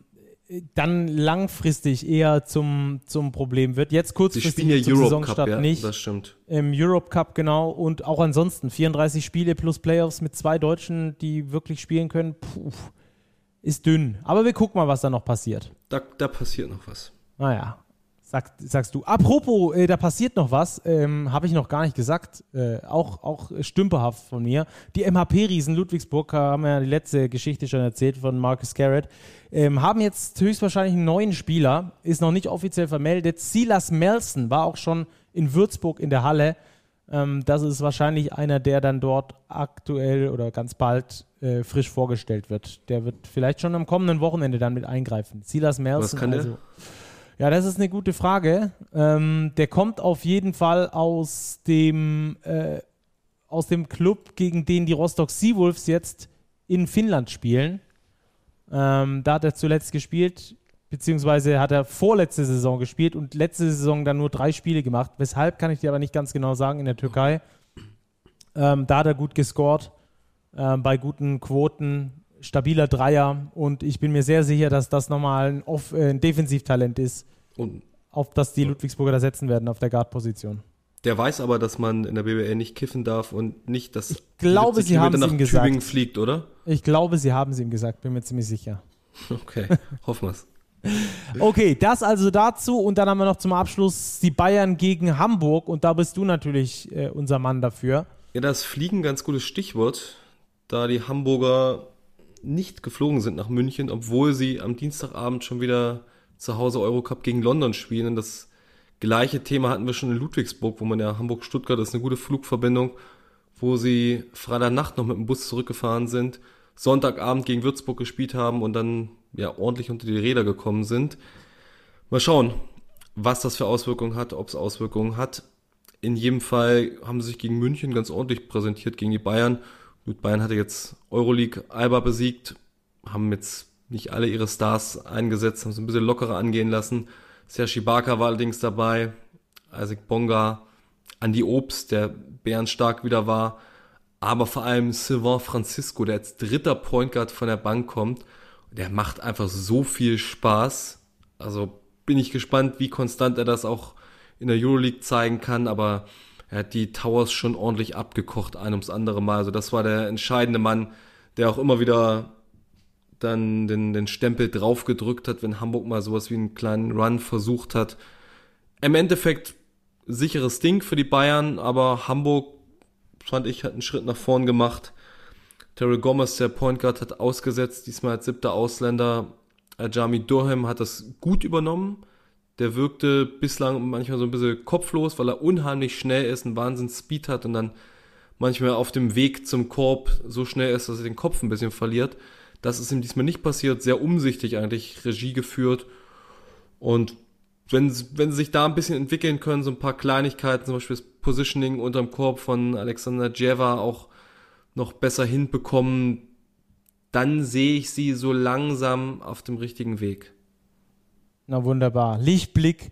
dann langfristig eher zum, zum Problem wird. Jetzt kurzfristig ja zum Saisonstart ja, nicht. Das stimmt. Im Europe Cup genau und auch ansonsten 34 Spiele plus Playoffs mit zwei Deutschen, die wirklich spielen können. Puh, ist dünn. Aber wir gucken mal, was da noch passiert. Da, da passiert noch was. Naja, Sag, sagst du. Apropos, äh, da passiert noch was, ähm, habe ich noch gar nicht gesagt, äh, auch, auch stümperhaft von mir. Die MHP-Riesen Ludwigsburg, haben ja die letzte Geschichte schon erzählt von Marcus Garrett, ähm, haben jetzt höchstwahrscheinlich einen neuen Spieler, ist noch nicht offiziell vermeldet. Silas Melson war auch schon in Würzburg in der Halle. Ähm, das ist wahrscheinlich einer, der dann dort aktuell oder ganz bald äh, frisch vorgestellt wird. Der wird vielleicht schon am kommenden Wochenende dann mit eingreifen. Silas Melson. Was kann also, der? Ja, das ist eine gute Frage. Ähm, der kommt auf jeden Fall aus dem, äh, aus dem Club, gegen den die Rostock Seawolves jetzt in Finnland spielen. Ähm, da hat er zuletzt gespielt, beziehungsweise hat er vorletzte Saison gespielt und letzte Saison dann nur drei Spiele gemacht. Weshalb kann ich dir aber nicht ganz genau sagen in der Türkei. Ähm, da hat er gut gescored, äh, bei guten Quoten stabiler Dreier und ich bin mir sehr sicher, dass das nochmal ein, Off äh, ein Defensivtalent ist. Und auf das die Ludwigsburger da setzen werden auf der Guard-Position. Der weiß aber, dass man in der BBL nicht kiffen darf und nicht, dass ich glaube, sie haben es ihm gesagt. Tübingen fliegt, oder? Ich glaube, sie haben es ihm gesagt, bin mir ziemlich sicher. [LAUGHS] Okay, hoffen wir's. Okay, das also dazu und dann haben wir noch zum Abschluss die Bayern gegen Hamburg und da bist du natürlich äh, unser Mann dafür. Ja, das Fliegen ganz gutes Stichwort, da die Hamburger nicht geflogen sind nach München, obwohl sie am Dienstagabend schon wieder zu Hause Eurocup gegen London spielen. Und das gleiche Thema hatten wir schon in Ludwigsburg, wo man ja Hamburg-Stuttgart ist eine gute Flugverbindung, wo sie Freitagnacht noch mit dem Bus zurückgefahren sind, Sonntagabend gegen Würzburg gespielt haben und dann ja ordentlich unter die Räder gekommen sind. Mal schauen, was das für Auswirkungen hat, ob es Auswirkungen hat. In jedem Fall haben sie sich gegen München ganz ordentlich präsentiert gegen die Bayern. Gut, Bayern hatte jetzt Euroleague Alba besiegt, haben jetzt nicht alle ihre Stars eingesetzt, haben es ein bisschen lockerer angehen lassen. Sergi Barker war allerdings dabei, Isaac Bonga, Andy Obst, der bärenstark wieder war, aber vor allem Sylvain Francisco, der als dritter Point Guard von der Bank kommt der macht einfach so viel Spaß. Also bin ich gespannt, wie konstant er das auch in der Euroleague zeigen kann, aber er hat die Towers schon ordentlich abgekocht, ein ums andere Mal. Also das war der entscheidende Mann, der auch immer wieder dann den, den Stempel draufgedrückt hat, wenn Hamburg mal sowas wie einen kleinen Run versucht hat. Im Endeffekt sicheres Ding für die Bayern, aber Hamburg, fand ich, hat einen Schritt nach vorn gemacht. Terry Gomez, der Point Guard, hat ausgesetzt, diesmal als siebter Ausländer. Ajami Durham hat das gut übernommen. Der wirkte bislang manchmal so ein bisschen kopflos, weil er unheimlich schnell ist, einen Wahnsinn Speed hat und dann manchmal auf dem Weg zum Korb so schnell ist, dass er den Kopf ein bisschen verliert. Das ist ihm diesmal nicht passiert, sehr umsichtig eigentlich Regie geführt. Und wenn, wenn sie sich da ein bisschen entwickeln können, so ein paar Kleinigkeiten, zum Beispiel das Positioning unterm Korb von Alexander Jeva, auch noch besser hinbekommen, dann sehe ich sie so langsam auf dem richtigen Weg. Na wunderbar. Lichtblick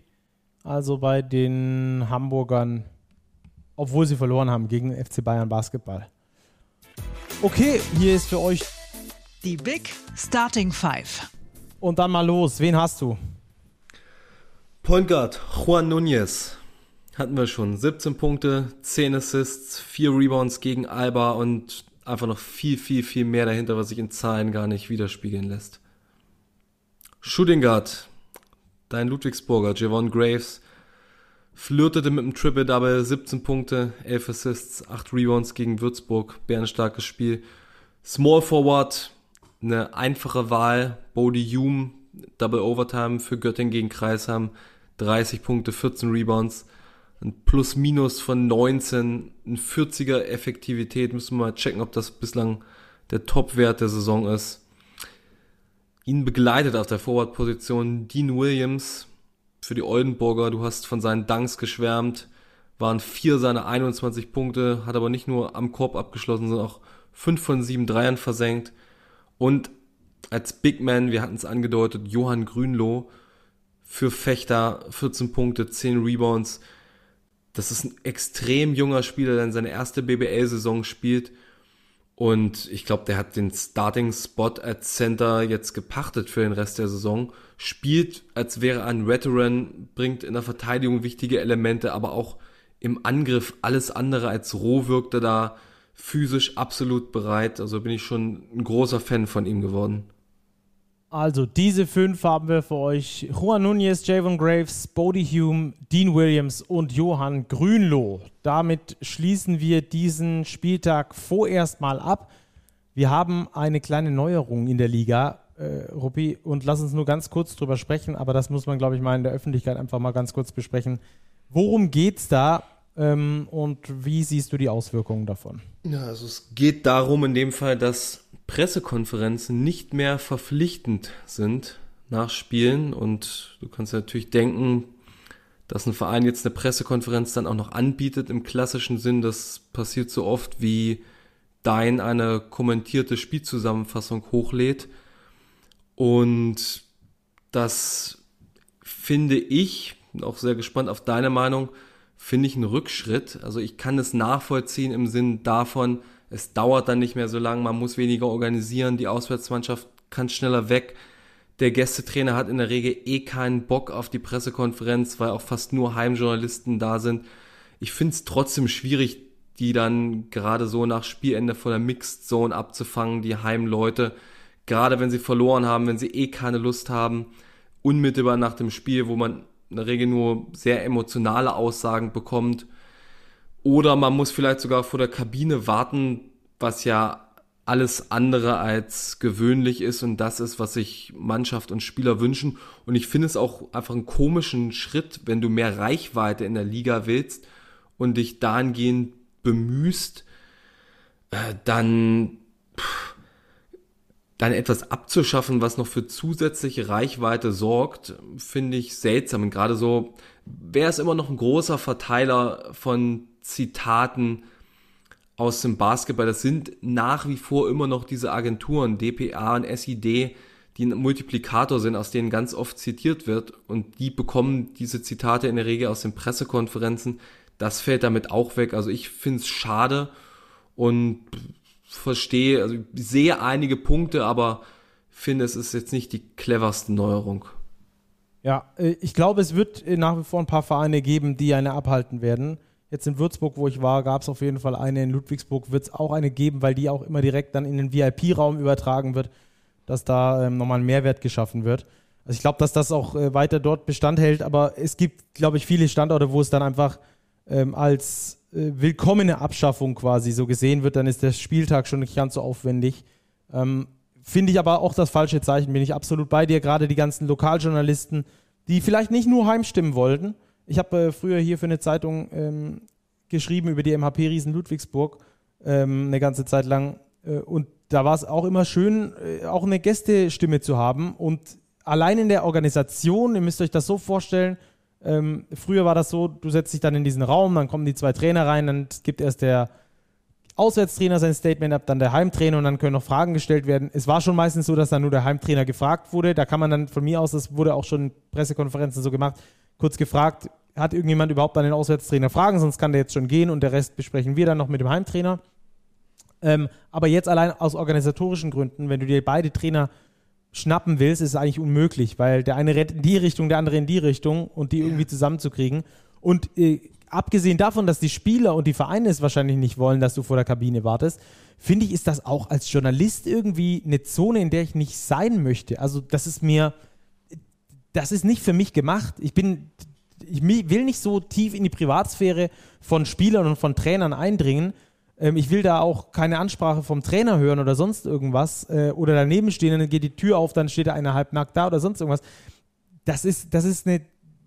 also bei den Hamburgern, obwohl sie verloren haben gegen FC Bayern Basketball. Okay, hier ist für euch die Big Starting Five. Und dann mal los. Wen hast du? Point Guard Juan Núñez. Hatten wir schon. 17 Punkte, 10 Assists, 4 Rebounds gegen Alba und einfach noch viel, viel, viel mehr dahinter, was sich in Zahlen gar nicht widerspiegeln lässt. Shooting Guard, dein Ludwigsburger, Javon Graves, flirtete mit dem Triple-Double, 17 Punkte, 11 Assists, 8 Rebounds gegen Würzburg, bärenstarkes Spiel. Small Forward, eine einfache Wahl, Bodie Hume, Double Overtime für Göttingen gegen Kreisheim, 30 Punkte, 14 Rebounds ein Plus-Minus von 19, ein 40er Effektivität. Müssen wir mal checken, ob das bislang der Top-Wert der Saison ist. Ihn begleitet auf der Forward-Position Dean Williams für die Oldenburger. Du hast von seinen Dunks geschwärmt. Waren vier seiner 21 Punkte, hat aber nicht nur am Korb abgeschlossen, sondern auch fünf von sieben Dreiern versenkt. Und als Big Man, wir hatten es angedeutet, Johann Grünloh für Fechter, 14 Punkte, 10 Rebounds das ist ein extrem junger Spieler, der in seine erste BBL-Saison spielt. Und ich glaube, der hat den Starting-Spot als Center jetzt gepachtet für den Rest der Saison. Spielt, als wäre ein Veteran, bringt in der Verteidigung wichtige Elemente, aber auch im Angriff alles andere als roh wirkte da physisch absolut bereit. Also bin ich schon ein großer Fan von ihm geworden. Also, diese fünf haben wir für euch. Juan Nunez, Javon Graves, Bodie Hume, Dean Williams und Johann Grünloh. Damit schließen wir diesen Spieltag vorerst mal ab. Wir haben eine kleine Neuerung in der Liga, äh, Ruppi, und lass uns nur ganz kurz drüber sprechen, aber das muss man, glaube ich, mal in der Öffentlichkeit einfach mal ganz kurz besprechen. Worum geht's da ähm, und wie siehst du die Auswirkungen davon? Ja, also es geht darum in dem Fall, dass Pressekonferenzen nicht mehr verpflichtend sind nach Spielen. Und du kannst natürlich denken, dass ein Verein jetzt eine Pressekonferenz dann auch noch anbietet im klassischen Sinn. Das passiert so oft wie Dein eine kommentierte Spielzusammenfassung hochlädt. Und das finde ich, auch sehr gespannt auf deine Meinung, finde ich einen Rückschritt. Also ich kann es nachvollziehen im Sinn davon, es dauert dann nicht mehr so lange, man muss weniger organisieren, die Auswärtsmannschaft kann schneller weg. Der Gästetrainer hat in der Regel eh keinen Bock auf die Pressekonferenz, weil auch fast nur Heimjournalisten da sind. Ich finde es trotzdem schwierig, die dann gerade so nach Spielende von der Mixed Zone abzufangen, die Heimleute. Gerade wenn sie verloren haben, wenn sie eh keine Lust haben, unmittelbar nach dem Spiel, wo man in der Regel nur sehr emotionale Aussagen bekommt. Oder man muss vielleicht sogar vor der Kabine warten, was ja alles andere als gewöhnlich ist und das ist, was sich Mannschaft und Spieler wünschen. Und ich finde es auch einfach einen komischen Schritt, wenn du mehr Reichweite in der Liga willst und dich dahingehend bemühst, äh, dann, dann etwas abzuschaffen, was noch für zusätzliche Reichweite sorgt, finde ich seltsam. Und gerade so, wer ist immer noch ein großer Verteiler von Zitaten, aus dem Basketball, das sind nach wie vor immer noch diese Agenturen, DPA und SID, die ein Multiplikator sind, aus denen ganz oft zitiert wird und die bekommen diese Zitate in der Regel aus den Pressekonferenzen. Das fällt damit auch weg. Also ich finde es schade und verstehe, also sehe einige Punkte, aber finde, es ist jetzt nicht die cleverste Neuerung. Ja, äh, ich glaube, es wird nach wie vor ein paar Vereine geben, die eine abhalten werden. Jetzt in Würzburg, wo ich war, gab es auf jeden Fall eine. In Ludwigsburg wird es auch eine geben, weil die auch immer direkt dann in den VIP-Raum übertragen wird, dass da ähm, nochmal ein Mehrwert geschaffen wird. Also ich glaube, dass das auch äh, weiter dort Bestand hält, aber es gibt, glaube ich, viele Standorte, wo es dann einfach ähm, als äh, willkommene Abschaffung quasi so gesehen wird. Dann ist der Spieltag schon nicht ganz so aufwendig. Ähm, Finde ich aber auch das falsche Zeichen, bin ich absolut bei dir. Gerade die ganzen Lokaljournalisten, die vielleicht nicht nur heimstimmen wollten, ich habe äh, früher hier für eine Zeitung ähm, geschrieben über die MHP-Riesen Ludwigsburg ähm, eine ganze Zeit lang. Äh, und da war es auch immer schön, äh, auch eine Gästestimme zu haben. Und allein in der Organisation, ihr müsst euch das so vorstellen, ähm, früher war das so, du setzt dich dann in diesen Raum, dann kommen die zwei Trainer rein, dann gibt erst der Auswärtstrainer sein Statement ab, dann der Heimtrainer und dann können noch Fragen gestellt werden. Es war schon meistens so, dass dann nur der Heimtrainer gefragt wurde. Da kann man dann von mir aus, das wurde auch schon in Pressekonferenzen so gemacht, kurz gefragt, hat irgendjemand überhaupt an den Auswärtstrainer Fragen, sonst kann der jetzt schon gehen und der Rest besprechen wir dann noch mit dem Heimtrainer. Ähm, aber jetzt allein aus organisatorischen Gründen, wenn du dir beide Trainer schnappen willst, ist es eigentlich unmöglich, weil der eine rennt in die Richtung, der andere in die Richtung und die irgendwie zusammenzukriegen. Und äh, abgesehen davon, dass die Spieler und die Vereine es wahrscheinlich nicht wollen, dass du vor der Kabine wartest, finde ich, ist das auch als Journalist irgendwie eine Zone, in der ich nicht sein möchte. Also das ist mir, das ist nicht für mich gemacht. Ich bin, ich will nicht so tief in die Privatsphäre von Spielern und von Trainern eindringen. Ähm, ich will da auch keine Ansprache vom Trainer hören oder sonst irgendwas. Äh, oder daneben stehen, dann geht die Tür auf, dann steht da einer halbnackt da oder sonst irgendwas. Das ist, das ist eine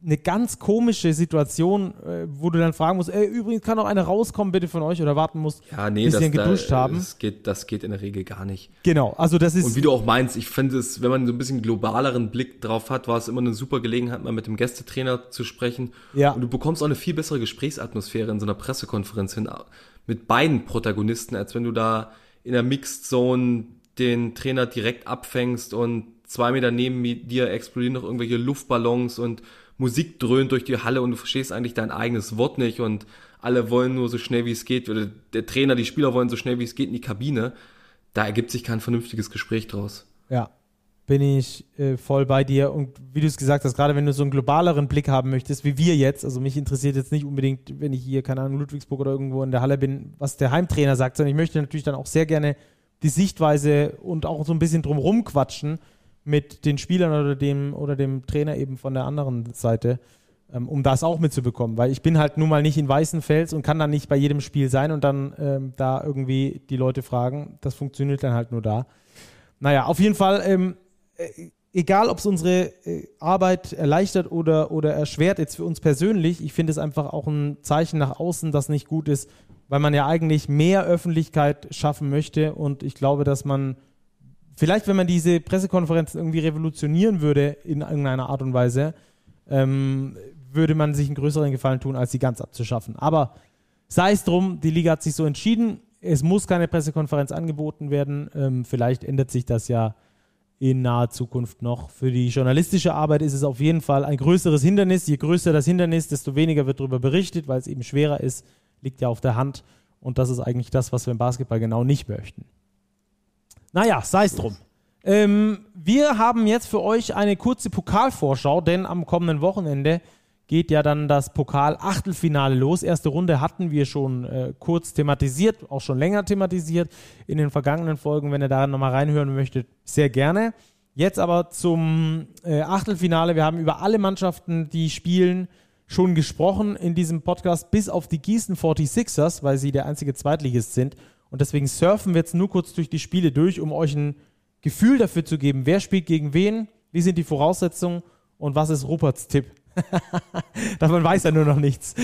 eine ganz komische Situation, äh, wo du dann fragen musst, ey, übrigens kann auch einer rauskommen bitte von euch oder warten musst, ja, nee, bis sie geduscht da, haben. Das geht, das geht in der Regel gar nicht. Genau, also das ist. Und wie du auch meinst, ich finde es, wenn man so ein bisschen globaleren Blick drauf hat, war es immer eine super Gelegenheit, mal mit dem Gästetrainer zu sprechen. Ja. Und du bekommst auch eine viel bessere Gesprächsatmosphäre in so einer Pressekonferenz hin mit beiden Protagonisten, als wenn du da in der Mixed Zone den Trainer direkt abfängst und zwei Meter neben dir explodieren noch irgendwelche Luftballons und Musik dröhnt durch die Halle und du verstehst eigentlich dein eigenes Wort nicht und alle wollen nur so schnell wie es geht, oder der Trainer, die Spieler wollen so schnell wie es geht in die Kabine. Da ergibt sich kein vernünftiges Gespräch draus. Ja, bin ich äh, voll bei dir. Und wie du es gesagt hast, gerade wenn du so einen globaleren Blick haben möchtest, wie wir jetzt, also mich interessiert jetzt nicht unbedingt, wenn ich hier, keine Ahnung, Ludwigsburg oder irgendwo in der Halle bin, was der Heimtrainer sagt, sondern ich möchte natürlich dann auch sehr gerne die Sichtweise und auch so ein bisschen drumherum quatschen mit den Spielern oder dem, oder dem Trainer eben von der anderen Seite, ähm, um das auch mitzubekommen. Weil ich bin halt nun mal nicht in Weißenfels und kann dann nicht bei jedem Spiel sein und dann ähm, da irgendwie die Leute fragen. Das funktioniert dann halt nur da. Naja, auf jeden Fall, ähm, äh, egal ob es unsere äh, Arbeit erleichtert oder, oder erschwert, jetzt für uns persönlich, ich finde es einfach auch ein Zeichen nach außen, das nicht gut ist, weil man ja eigentlich mehr Öffentlichkeit schaffen möchte und ich glaube, dass man vielleicht, wenn man diese Pressekonferenzen irgendwie revolutionieren würde in irgendeiner Art und Weise, ähm, würde man sich einen größeren Gefallen tun, als sie ganz abzuschaffen. Aber sei es drum, die Liga hat sich so entschieden. Es muss keine Pressekonferenz angeboten werden. Ähm, vielleicht ändert sich das ja in naher Zukunft noch. Für die journalistische Arbeit ist es auf jeden Fall ein größeres Hindernis. Je größer das Hindernis, desto weniger wird darüber berichtet, weil es eben schwerer ist. Liegt ja auf der Hand. Und das ist eigentlich das, was wir im Basketball genau nicht möchten. Naja, sei es drum. Ähm, wir haben jetzt für euch eine kurze Pokalvorschau, denn am kommenden Wochenende geht ja dann das Pokal-Achtelfinale los. Erste Runde hatten wir schon äh, kurz thematisiert, auch schon länger thematisiert in den vergangenen Folgen. Wenn ihr da nochmal reinhören möchtet, sehr gerne. Jetzt aber zum äh, Achtelfinale. Wir haben über alle Mannschaften, die spielen, schon gesprochen in diesem Podcast, bis auf die Gießen 46ers, weil sie der einzige Zweitligist sind. Und deswegen surfen wir jetzt nur kurz durch die Spiele durch, um euch ein Gefühl dafür zu geben, wer spielt gegen wen, wie sind die Voraussetzungen und was ist Ruperts Tipp. [LAUGHS] Davon weiß er nur noch nichts.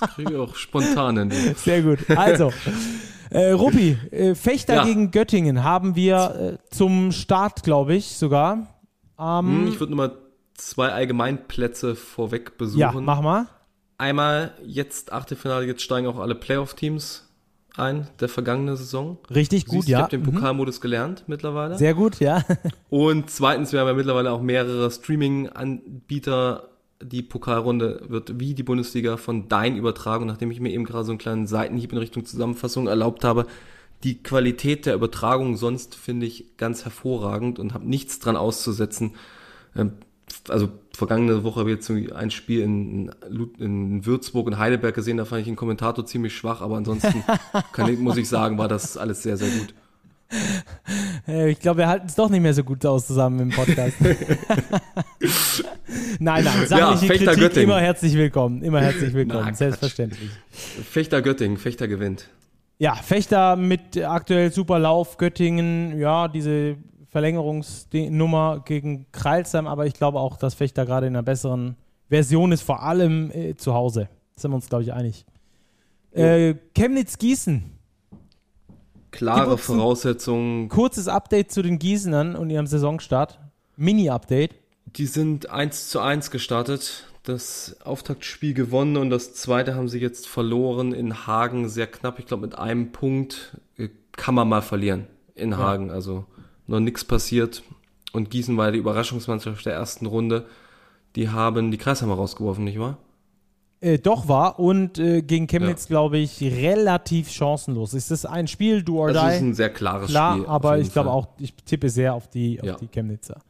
das kriege ich auch spontan. [LAUGHS] Sehr gut. Also, äh, Ruppi, äh, Fechter ja. gegen Göttingen haben wir äh, zum Start, glaube ich, sogar. Ähm, ich würde nur mal zwei Allgemeinplätze vorweg besuchen. Ja, mach mal. Einmal jetzt Achtelfinale, jetzt steigen auch alle Playoff-Teams ein der vergangenen Saison. Richtig gut, siehst, ja. Ich habe den mhm. Pokalmodus mhm. gelernt mittlerweile. Sehr gut, ja. [LAUGHS] Und zweitens, wir haben ja mittlerweile auch mehrere Streaming-Anbieter. Die Pokalrunde wird wie die Bundesliga von Dein übertragen. Nachdem ich mir eben gerade so einen kleinen Seitenhieb in Richtung Zusammenfassung erlaubt habe, die Qualität der Übertragung sonst finde ich ganz hervorragend und habe nichts dran auszusetzen. Ähm, also vergangene Woche habe ich jetzt ein Spiel in, in Würzburg und Heidelberg gesehen, da fand ich den Kommentator ziemlich schwach, aber ansonsten [LAUGHS] ich, muss ich sagen, war das alles sehr, sehr gut. Ich glaube, wir halten es doch nicht mehr so gut aus zusammen im Podcast. [LAUGHS] nein, nein, sachliche ja, Fechter Kritik Göttingen. immer herzlich willkommen, immer herzlich willkommen, Na, selbstverständlich. Fechter Göttingen, Fechter gewinnt. Ja, Fechter mit aktuell super Lauf, Göttingen, ja, diese Verlängerungsnummer gegen Kreilsheim, aber ich glaube auch, dass Fechter gerade in einer besseren Version ist, vor allem äh, zu Hause. Da sind wir uns, glaube ich, einig. Äh, Chemnitz-Gießen. Klare Voraussetzungen. Kurzes Update zu den Gießenern und ihrem Saisonstart. Mini-Update. Die sind 1 zu 1 gestartet. Das Auftaktspiel gewonnen und das zweite haben sie jetzt verloren in Hagen. Sehr knapp. Ich glaube, mit einem Punkt äh, kann man mal verlieren in Hagen. Ja. Also noch nichts passiert. Und Gießen war die Überraschungsmannschaft der ersten Runde. Die haben die Kreisheimer rausgeworfen, nicht wahr? Äh, doch war und äh, gegen Chemnitz, ja. glaube ich, relativ chancenlos. Ist das ein Spiel, du or die? Das ist ein sehr klares Klar, Spiel. aber ich glaube auch, ich tippe sehr auf die, auf ja. die Chemnitzer.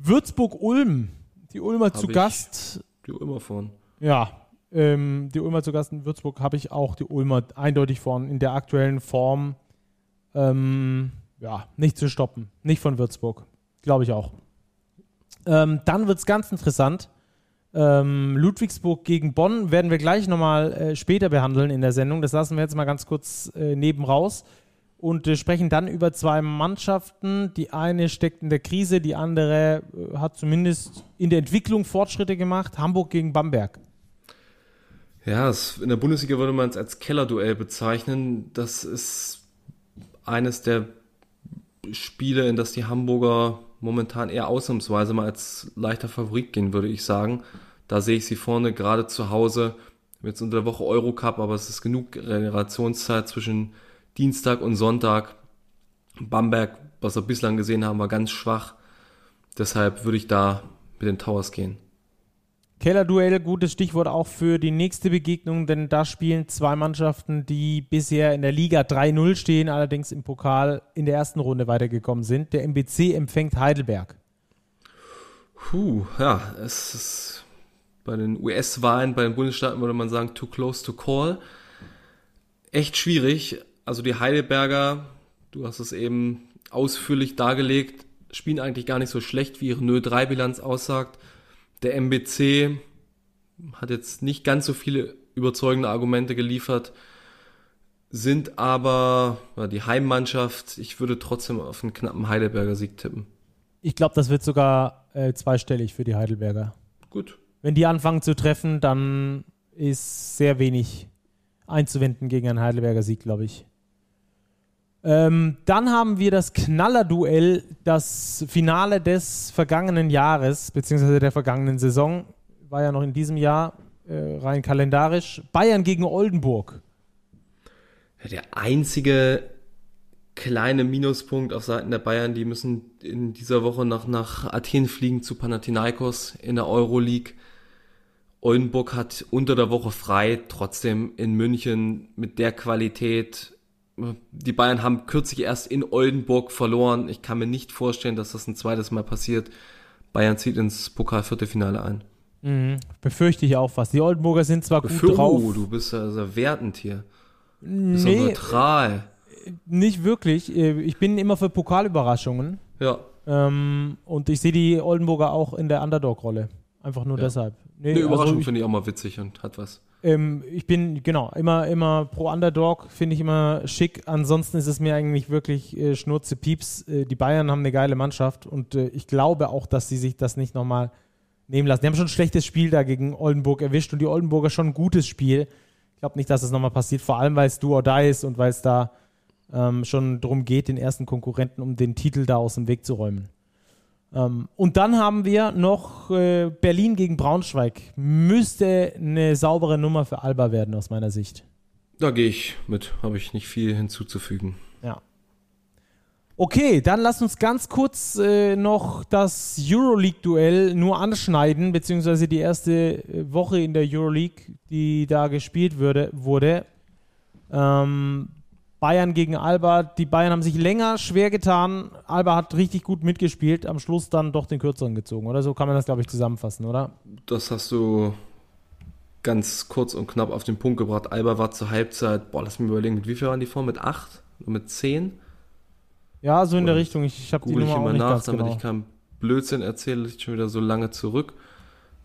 Würzburg-Ulm, die Ulmer Hab zu Gast. Die Ulmer vorn. Ja, ähm, die Ulmer zu Gast in Würzburg habe ich auch die Ulmer eindeutig vorn in der aktuellen Form. Ähm, ja, nicht zu stoppen. Nicht von Würzburg. Glaube ich auch. Ähm, dann wird es ganz interessant. Ähm, Ludwigsburg gegen Bonn werden wir gleich nochmal äh, später behandeln in der Sendung. Das lassen wir jetzt mal ganz kurz äh, neben raus und äh, sprechen dann über zwei Mannschaften. Die eine steckt in der Krise, die andere äh, hat zumindest in der Entwicklung Fortschritte gemacht. Hamburg gegen Bamberg. Ja, es, in der Bundesliga würde man es als Kellerduell bezeichnen. Das ist eines der Spiele, in das die Hamburger momentan eher ausnahmsweise mal als leichter Favorit gehen, würde ich sagen. Da sehe ich sie vorne gerade zu Hause. Jetzt unter der Woche Eurocup, aber es ist genug Generationszeit zwischen Dienstag und Sonntag. Bamberg, was wir bislang gesehen haben, war ganz schwach. Deshalb würde ich da mit den Towers gehen. Kellerduell, gutes Stichwort auch für die nächste Begegnung, denn da spielen zwei Mannschaften, die bisher in der Liga 3-0 stehen, allerdings im Pokal in der ersten Runde weitergekommen sind. Der MBC empfängt Heidelberg. Puh, ja, es ist bei den US-Wahlen, bei den Bundesstaaten würde man sagen, too close to call. Echt schwierig. Also die Heidelberger, du hast es eben ausführlich dargelegt, spielen eigentlich gar nicht so schlecht, wie ihre 0-3-Bilanz aussagt der MBC hat jetzt nicht ganz so viele überzeugende Argumente geliefert, sind aber die Heimmannschaft. Ich würde trotzdem auf einen knappen Heidelberger Sieg tippen. Ich glaube, das wird sogar äh, zweistellig für die Heidelberger. Gut. Wenn die anfangen zu treffen, dann ist sehr wenig einzuwenden gegen einen Heidelberger Sieg, glaube ich. Ähm, dann haben wir das Knallerduell, das Finale des vergangenen Jahres, beziehungsweise der vergangenen Saison, war ja noch in diesem Jahr äh, rein kalendarisch. Bayern gegen Oldenburg. Der einzige kleine Minuspunkt auf Seiten der Bayern, die müssen in dieser Woche nach, nach Athen fliegen zu Panathinaikos in der Euroleague. Oldenburg hat unter der Woche frei, trotzdem in München mit der Qualität die Bayern haben kürzlich erst in Oldenburg verloren. Ich kann mir nicht vorstellen, dass das ein zweites Mal passiert. Bayern zieht ins Pokalviertelfinale ein. Mhm. Befürchte ich auch was. Die Oldenburger sind zwar Befür gut drauf. Oh, du bist also wertend hier. Du bist nee, neutral. nicht wirklich. Ich bin immer für Pokalüberraschungen. Ja. Ähm, und ich sehe die Oldenburger auch in der Underdog-Rolle. Einfach nur Ja. deshalb. Nee, Eine also Überraschung ich, finde ich auch mal witzig und hat was. Ähm, ich bin, genau, immer, immer pro Underdog, finde ich immer schick. Ansonsten ist es mir eigentlich wirklich äh, Schnurze Pieps. Äh, die Bayern haben eine geile Mannschaft und äh, ich glaube auch, dass sie sich das nicht nochmal nehmen lassen. Die haben schon ein schlechtes Spiel da gegen Oldenburg erwischt und die Oldenburger schon ein gutes Spiel. Ich glaube nicht, dass das nochmal passiert, vor allem weil es do or die ist und weil es da ähm, schon darum geht, den ersten Konkurrenten um den Titel da aus dem Weg zu räumen. Ähm, und dann haben wir noch äh, Berlin gegen Braunschweig. Müsste eine saubere Nummer für Alba werden, aus meiner Sicht. Da gehe ich mit, habe ich nicht viel hinzuzufügen. Ja. Okay, dann lass uns ganz kurz äh, noch das Euroleague-Duell nur anschneiden, beziehungsweise die erste äh, Woche in der Euroleague, die da gespielt würde, wurde. Ähm, Bayern gegen Alba. Die Bayern haben sich länger schwer getan. Alba hat richtig gut mitgespielt, am Schluss dann doch den kürzeren gezogen, oder? So kann man das, glaube ich, zusammenfassen, oder? Das hast du ganz kurz und knapp auf den Punkt gebracht. Alba war zur Halbzeit, boah, lass mich überlegen, mit wie viel waren die vor? Mit acht? Oder mit zehn? Ja, so in der Und Richtung. Ich, ich habe die ich Nummer auch immer nach, damit genau. ich keinen Blödsinn erzähle, liegt schon wieder so lange zurück.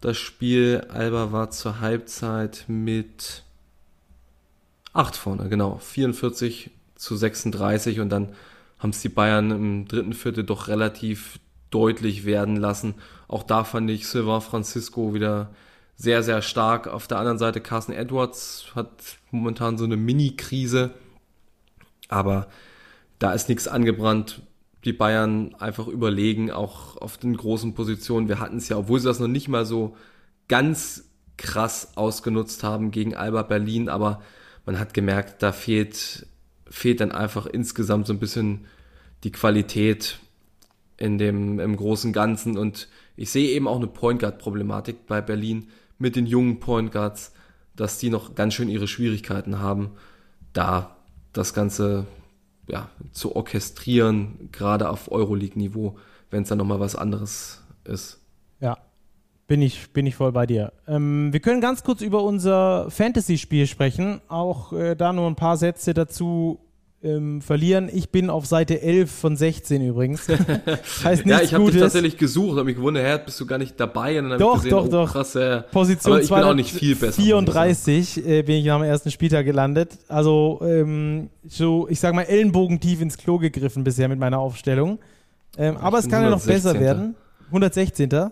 Das Spiel, Alba war zur Halbzeit mit 8 vorne, genau. 44 zu 36 und dann haben es die Bayern im dritten Viertel doch relativ deutlich werden lassen. Auch da fand ich Silva Francisco wieder sehr, sehr stark. Auf der anderen Seite Carson Edwards hat momentan so eine Mini-Krise, aber da ist nichts angebrannt. Die Bayern einfach überlegen, auch auf den großen Positionen. Wir hatten es ja, obwohl sie das noch nicht mal so ganz krass ausgenutzt haben gegen Alba Berlin, aber man hat gemerkt, da fehlt, fehlt dann einfach insgesamt so ein bisschen die Qualität in dem, im großen Ganzen. Und ich sehe eben auch eine Point Guard Problematik bei Berlin mit den jungen Point Guards, dass die noch ganz schön ihre Schwierigkeiten haben, da das Ganze ja, zu orchestrieren, gerade auf Euroleague-Niveau, wenn es dann nochmal was anderes ist. Bin ich, bin ich voll bei dir. Ähm, wir können ganz kurz über unser Fantasy-Spiel sprechen. Auch äh, da nur ein paar Sätze dazu ähm, verlieren. Ich bin auf Seite 11 von 16 übrigens. [LAUGHS] heißt nichts ja, ich habe dich tatsächlich gesucht, habe mich gewundert, hä, bist du gar nicht dabei? Und dann Doch, gesehen, doch, oh, doch. krass, äh, Position aber ich bin auch nicht viel besser. muss ich sagen. 34 äh, bin ich am ersten Spieltag gelandet. Also ähm, so, ich sag mal, Ellenbogentief ins Klo gegriffen bisher mit meiner Aufstellung. Ähm, aber es kann ja noch besser 116. werden. 116.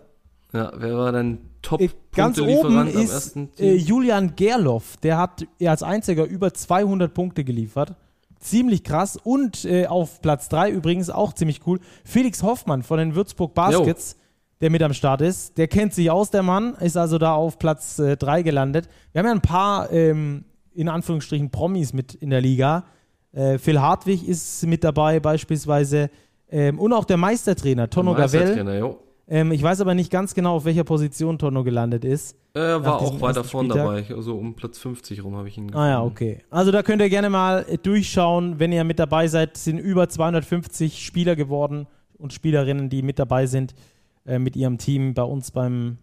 Ja, wer war dein Äh, Ganz oben ist ersten äh? Julian Gerloff. Der hat ja als einziger über 200 Punkte geliefert. Ziemlich krass. Und äh, auf Platz 3 übrigens auch ziemlich cool. Felix Hoffmann von den Würzburg Baskets, der mit am Start ist. Der kennt sich aus, der Mann. Ist also da auf Platz 3 gelandet. Wir haben ja ein paar, ähm, in Anführungsstrichen, Promis mit in der Liga. Äh, Phil Hartwig ist mit dabei beispielsweise. Ähm, und auch der Meistertrainer, Tonno Gavel. Meistertrainer, jo. Ähm, ich weiß aber nicht ganz genau, auf welcher Position Tonno gelandet ist. Äh, Nach war auch weiter ersten vorn Spieltag. dabei. Also um Platz 50 rum habe ich ihn Ah ja, gefunden. okay. Also da könnt ihr gerne mal äh, durchschauen, wenn ihr mit dabei seid. Es sind über 250 Spieler geworden und Spielerinnen, die mit dabei sind äh, mit ihrem Team bei uns beim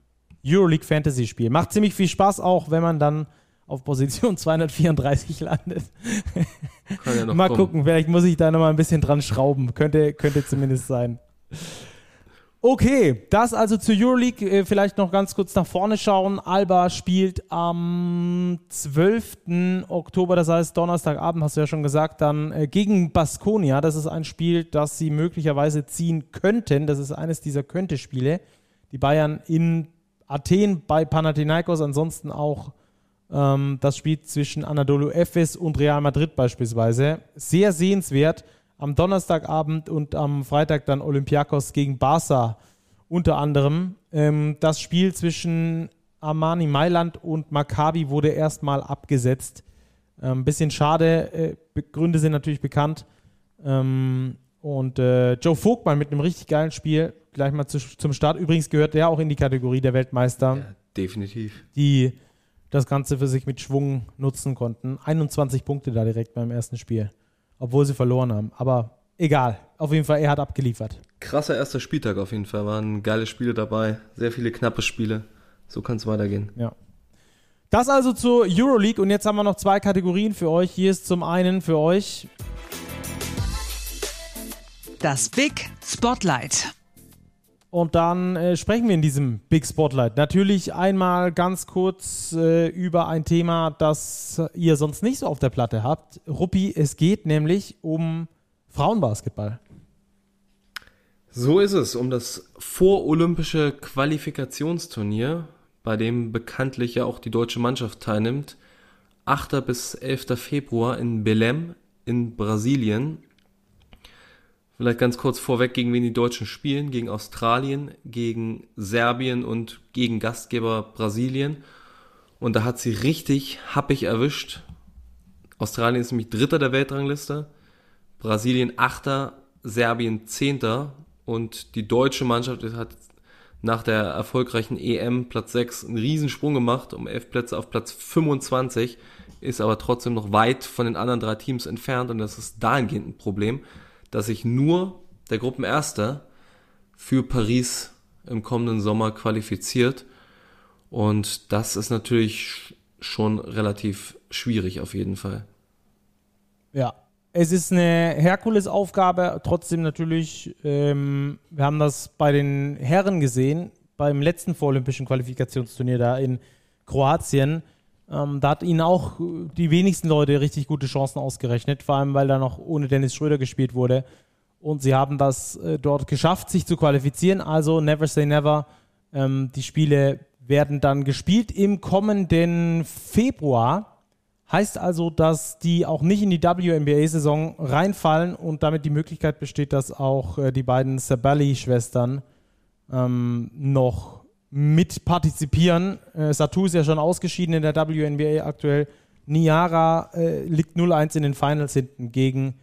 Euroleague Fantasy Spiel. Macht ziemlich viel Spaß auch, wenn man dann auf Position [LAUGHS] 234 landet. Kann ja noch mal kommen. gucken, vielleicht muss ich da noch mal ein bisschen dran schrauben. Könnte, könnte zumindest sein. Okay, das also zur Euroleague. Äh, Vielleicht noch ganz kurz nach vorne schauen. Alba spielt am 12. Oktober, das heißt Donnerstagabend, hast du ja schon gesagt, dann äh, gegen Baskonia. Das ist ein Spiel, das sie möglicherweise ziehen könnten. Das ist eines dieser Könnte-Spiele. Die Bayern in Athen bei Panathinaikos, ansonsten auch ähm, das Spiel zwischen Anadolu Efes und Real Madrid beispielsweise. Sehr sehenswert. Am Donnerstagabend und am Freitag dann Olympiakos gegen Barca unter anderem. Ähm, das Spiel zwischen Armani Mailand und Maccabi wurde erstmal abgesetzt. Ein ähm, bisschen schade. Äh, Gründe sind natürlich bekannt. Ähm, und äh, Joe Vogtmann mit einem richtig geilen Spiel. Gleich mal zu, zum Start. Übrigens gehört der auch in die Kategorie der Weltmeister Ja, definitiv. die das Ganze für sich mit Schwung nutzen konnten. 21 Punkte da direkt beim ersten Spiel. Obwohl sie verloren haben. Aber egal. Auf jeden Fall, er hat abgeliefert. Krasser erster Spieltag auf jeden Fall. Waren geile Spiele dabei. Sehr viele knappe Spiele. So kann es weitergehen. Ja. Das also zur Euroleague und jetzt haben wir noch zwei Kategorien für euch. Hier ist zum einen für euch Das Big Spotlight. Und dann äh, sprechen wir in diesem Big Spotlight natürlich einmal ganz kurz äh, über ein Thema, das ihr sonst nicht so auf der Platte habt. Ruppi, es geht nämlich um Frauenbasketball. So ist es, um das vorolympische Qualifikationsturnier, bei dem bekanntlich ja auch die deutsche Mannschaft teilnimmt. 8. bis 11. Februar in Belém in Brasilien. Vielleicht ganz kurz vorweg, gegen wen die Deutschen spielen. Gegen Australien, gegen Serbien und gegen Gastgeber Brasilien. Und da hat sie richtig happig erwischt. Australien ist nämlich Dritter der Weltrangliste. Brasilien Achter, Serbien Zehnter. Und die deutsche Mannschaft hat nach der erfolgreichen EM Platz 6 einen Riesensprung gemacht, um 11 Plätze auf Platz 25, ist aber trotzdem noch weit von den anderen drei Teams entfernt und das ist dahingehend ein Problem dass sich nur der Gruppenerster für Paris im kommenden Sommer qualifiziert. Und das ist natürlich schon relativ schwierig auf jeden Fall. Ja, es ist eine Herkulesaufgabe, trotzdem natürlich, ähm, wir haben das bei den Herren gesehen, beim letzten vorolympischen Qualifikationsturnier da in Kroatien. Ähm, da hat ihnen auch die wenigsten Leute richtig gute Chancen ausgerechnet, vor allem weil da noch ohne Dennis Schröder gespielt wurde. Und sie haben das äh, dort geschafft, sich zu qualifizieren. Also never say never. Ähm, die Spiele werden dann gespielt im kommenden Februar. Heißt also, dass die auch nicht in die WNBA-Saison reinfallen und damit die Möglichkeit besteht, dass auch äh, die beiden Sabali-Schwestern ähm, noch mit partizipieren. Äh, Satu ist ja schon ausgeschieden in der WNBA aktuell. Niara äh, liegt 0-1 in den Finals hinten gegen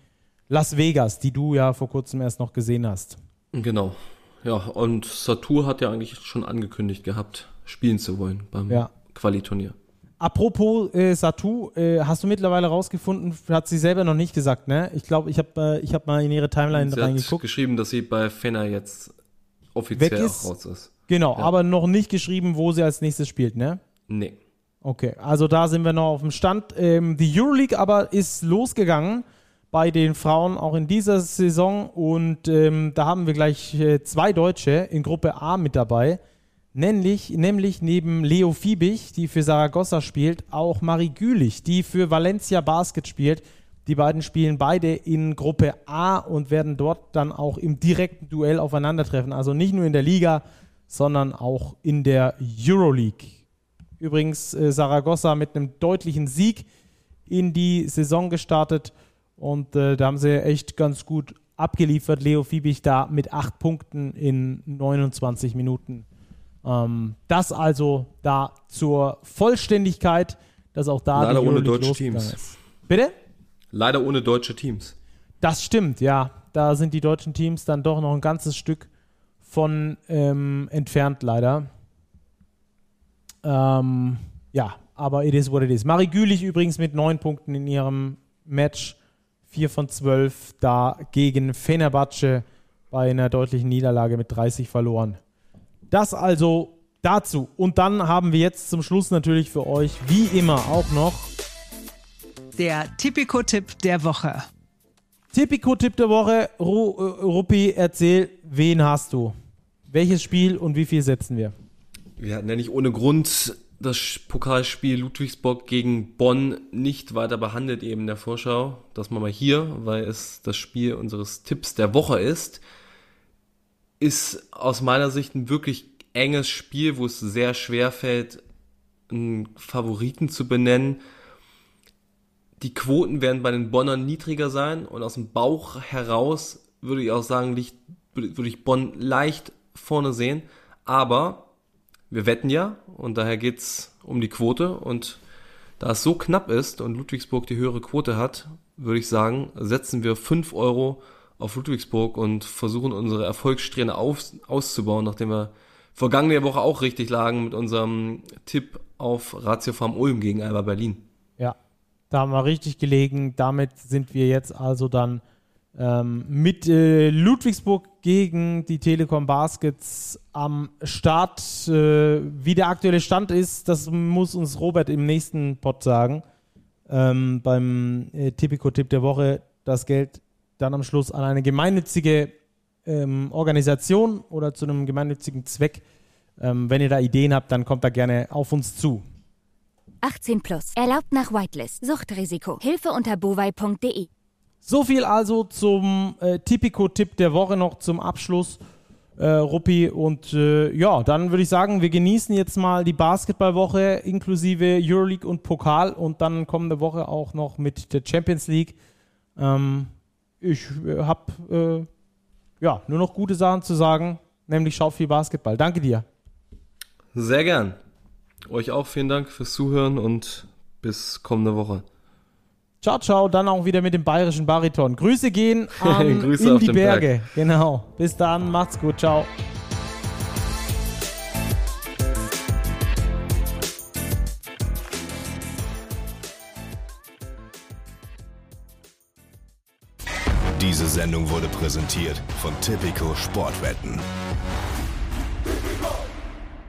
Las Vegas, die du ja vor kurzem erst noch gesehen hast. Genau. Ja, und Satu hat ja eigentlich schon angekündigt gehabt, spielen zu wollen beim ja. Qualiturnier. Apropos äh, Satu, äh, hast du mittlerweile rausgefunden, hat sie selber noch nicht gesagt, ne? Ich glaube, ich habe äh, hab mal in ihre Timeline sie reingeguckt. Hat geschrieben, dass sie bei Fenner jetzt offiziell auch raus ist. Genau, ja. aber noch nicht geschrieben, wo sie als nächstes spielt, ne? Nee. Okay, also da sind wir noch auf dem Stand. Ähm, die Euroleague aber ist losgegangen bei den Frauen auch in dieser Saison und ähm, da haben wir gleich äh, zwei Deutsche in Gruppe A mit dabei. Nämlich, nämlich neben Leo Fiebig, die für Saragossa spielt, auch Marie Gülich, die für Valencia Basket spielt. Die beiden spielen beide in Gruppe A und werden dort dann auch im direkten Duell aufeinandertreffen. Also nicht nur in der Liga, sondern auch in der Euroleague. Übrigens äh, Saragossa mit einem deutlichen Sieg in die Saison gestartet und äh, da haben sie echt ganz gut abgeliefert. Leo Fiebig da mit acht Punkten in 29 Minuten. Ähm, das also da zur Vollständigkeit, dass auch da Leider ohne deutsche Teams. Ist. Bitte? Leider ohne deutsche Teams. Das stimmt, ja. Da sind die deutschen Teams dann doch noch ein ganzes Stück von ähm, entfernt, leider. Ähm, ja, aber it is what it is. Marie Gülich übrigens mit neun Punkten in ihrem Match. 4 von 12 da gegen Fenerbahce bei einer deutlichen Niederlage mit 30 verloren. Das also dazu. Und dann haben wir jetzt zum Schluss natürlich für euch, wie immer, auch noch der Tipico-Tipp der Woche. Tipico-Tipp der Woche. Ru äh, Ruppi, erzähl, wen hast du? Welches Spiel und wie viel setzen wir? Wir hatten ja nicht ohne Grund das Pokalspiel Ludwigsburg gegen Bonn nicht weiter behandelt eben in der Vorschau. Das machen wir hier, weil es das Spiel unseres Tipps der Woche ist. Ist aus meiner Sicht ein wirklich enges Spiel, wo es sehr schwer fällt, einen Favoriten zu benennen. Die Quoten werden bei den Bonnern niedriger sein und aus dem Bauch heraus würde ich auch sagen, liegt, würde ich Bonn leicht vorne sehen. Aber wir wetten ja und daher geht's um die Quote. Und da es so knapp ist und Ludwigsburg die höhere Quote hat, würde ich sagen, setzen wir 5 Euro auf Ludwigsburg und versuchen unsere Erfolgssträhne auf, auszubauen, nachdem wir vergangene Woche auch richtig lagen mit unserem Tipp auf Ratio Farm Ulm gegen Alba Berlin. Ja. Da haben wir richtig gelegen. Damit sind wir jetzt also dann ähm, mit äh, Ludwigsburg gegen die Telekom Baskets am Start. Äh, wie der aktuelle Stand ist, das muss uns Robert im nächsten Pod sagen. Ähm, beim äh, Tipico-Tipp der Woche das Geld dann am Schluss an eine gemeinnützige ähm, Organisation oder zu einem gemeinnützigen Zweck. Ähm, wenn ihr da Ideen habt, dann kommt da gerne auf uns zu. 18 plus. Erlaubt nach Whitelist. Suchtrisiko. Hilfe unter bovai.de. So viel also zum äh, Tipico-Tipp der Woche noch zum Abschluss, äh, Ruppi. Und äh, ja, dann würde ich sagen, wir genießen jetzt mal die Basketballwoche inklusive Euroleague und Pokal und dann kommende Woche auch noch mit der Champions League. Ähm, ich äh, habe äh, ja nur noch gute Sachen zu sagen, nämlich schaut viel Basketball. Danke dir. Sehr gern. Euch auch vielen Dank fürs Zuhören und bis kommende Woche. Ciao, ciao, dann auch wieder mit dem bayerischen Bariton. Grüße gehen [LAUGHS] an Grüße in die Berge. Berg. Genau. Bis dann, macht's gut, ciao. Diese Sendung wurde präsentiert von Tipico Sportwetten.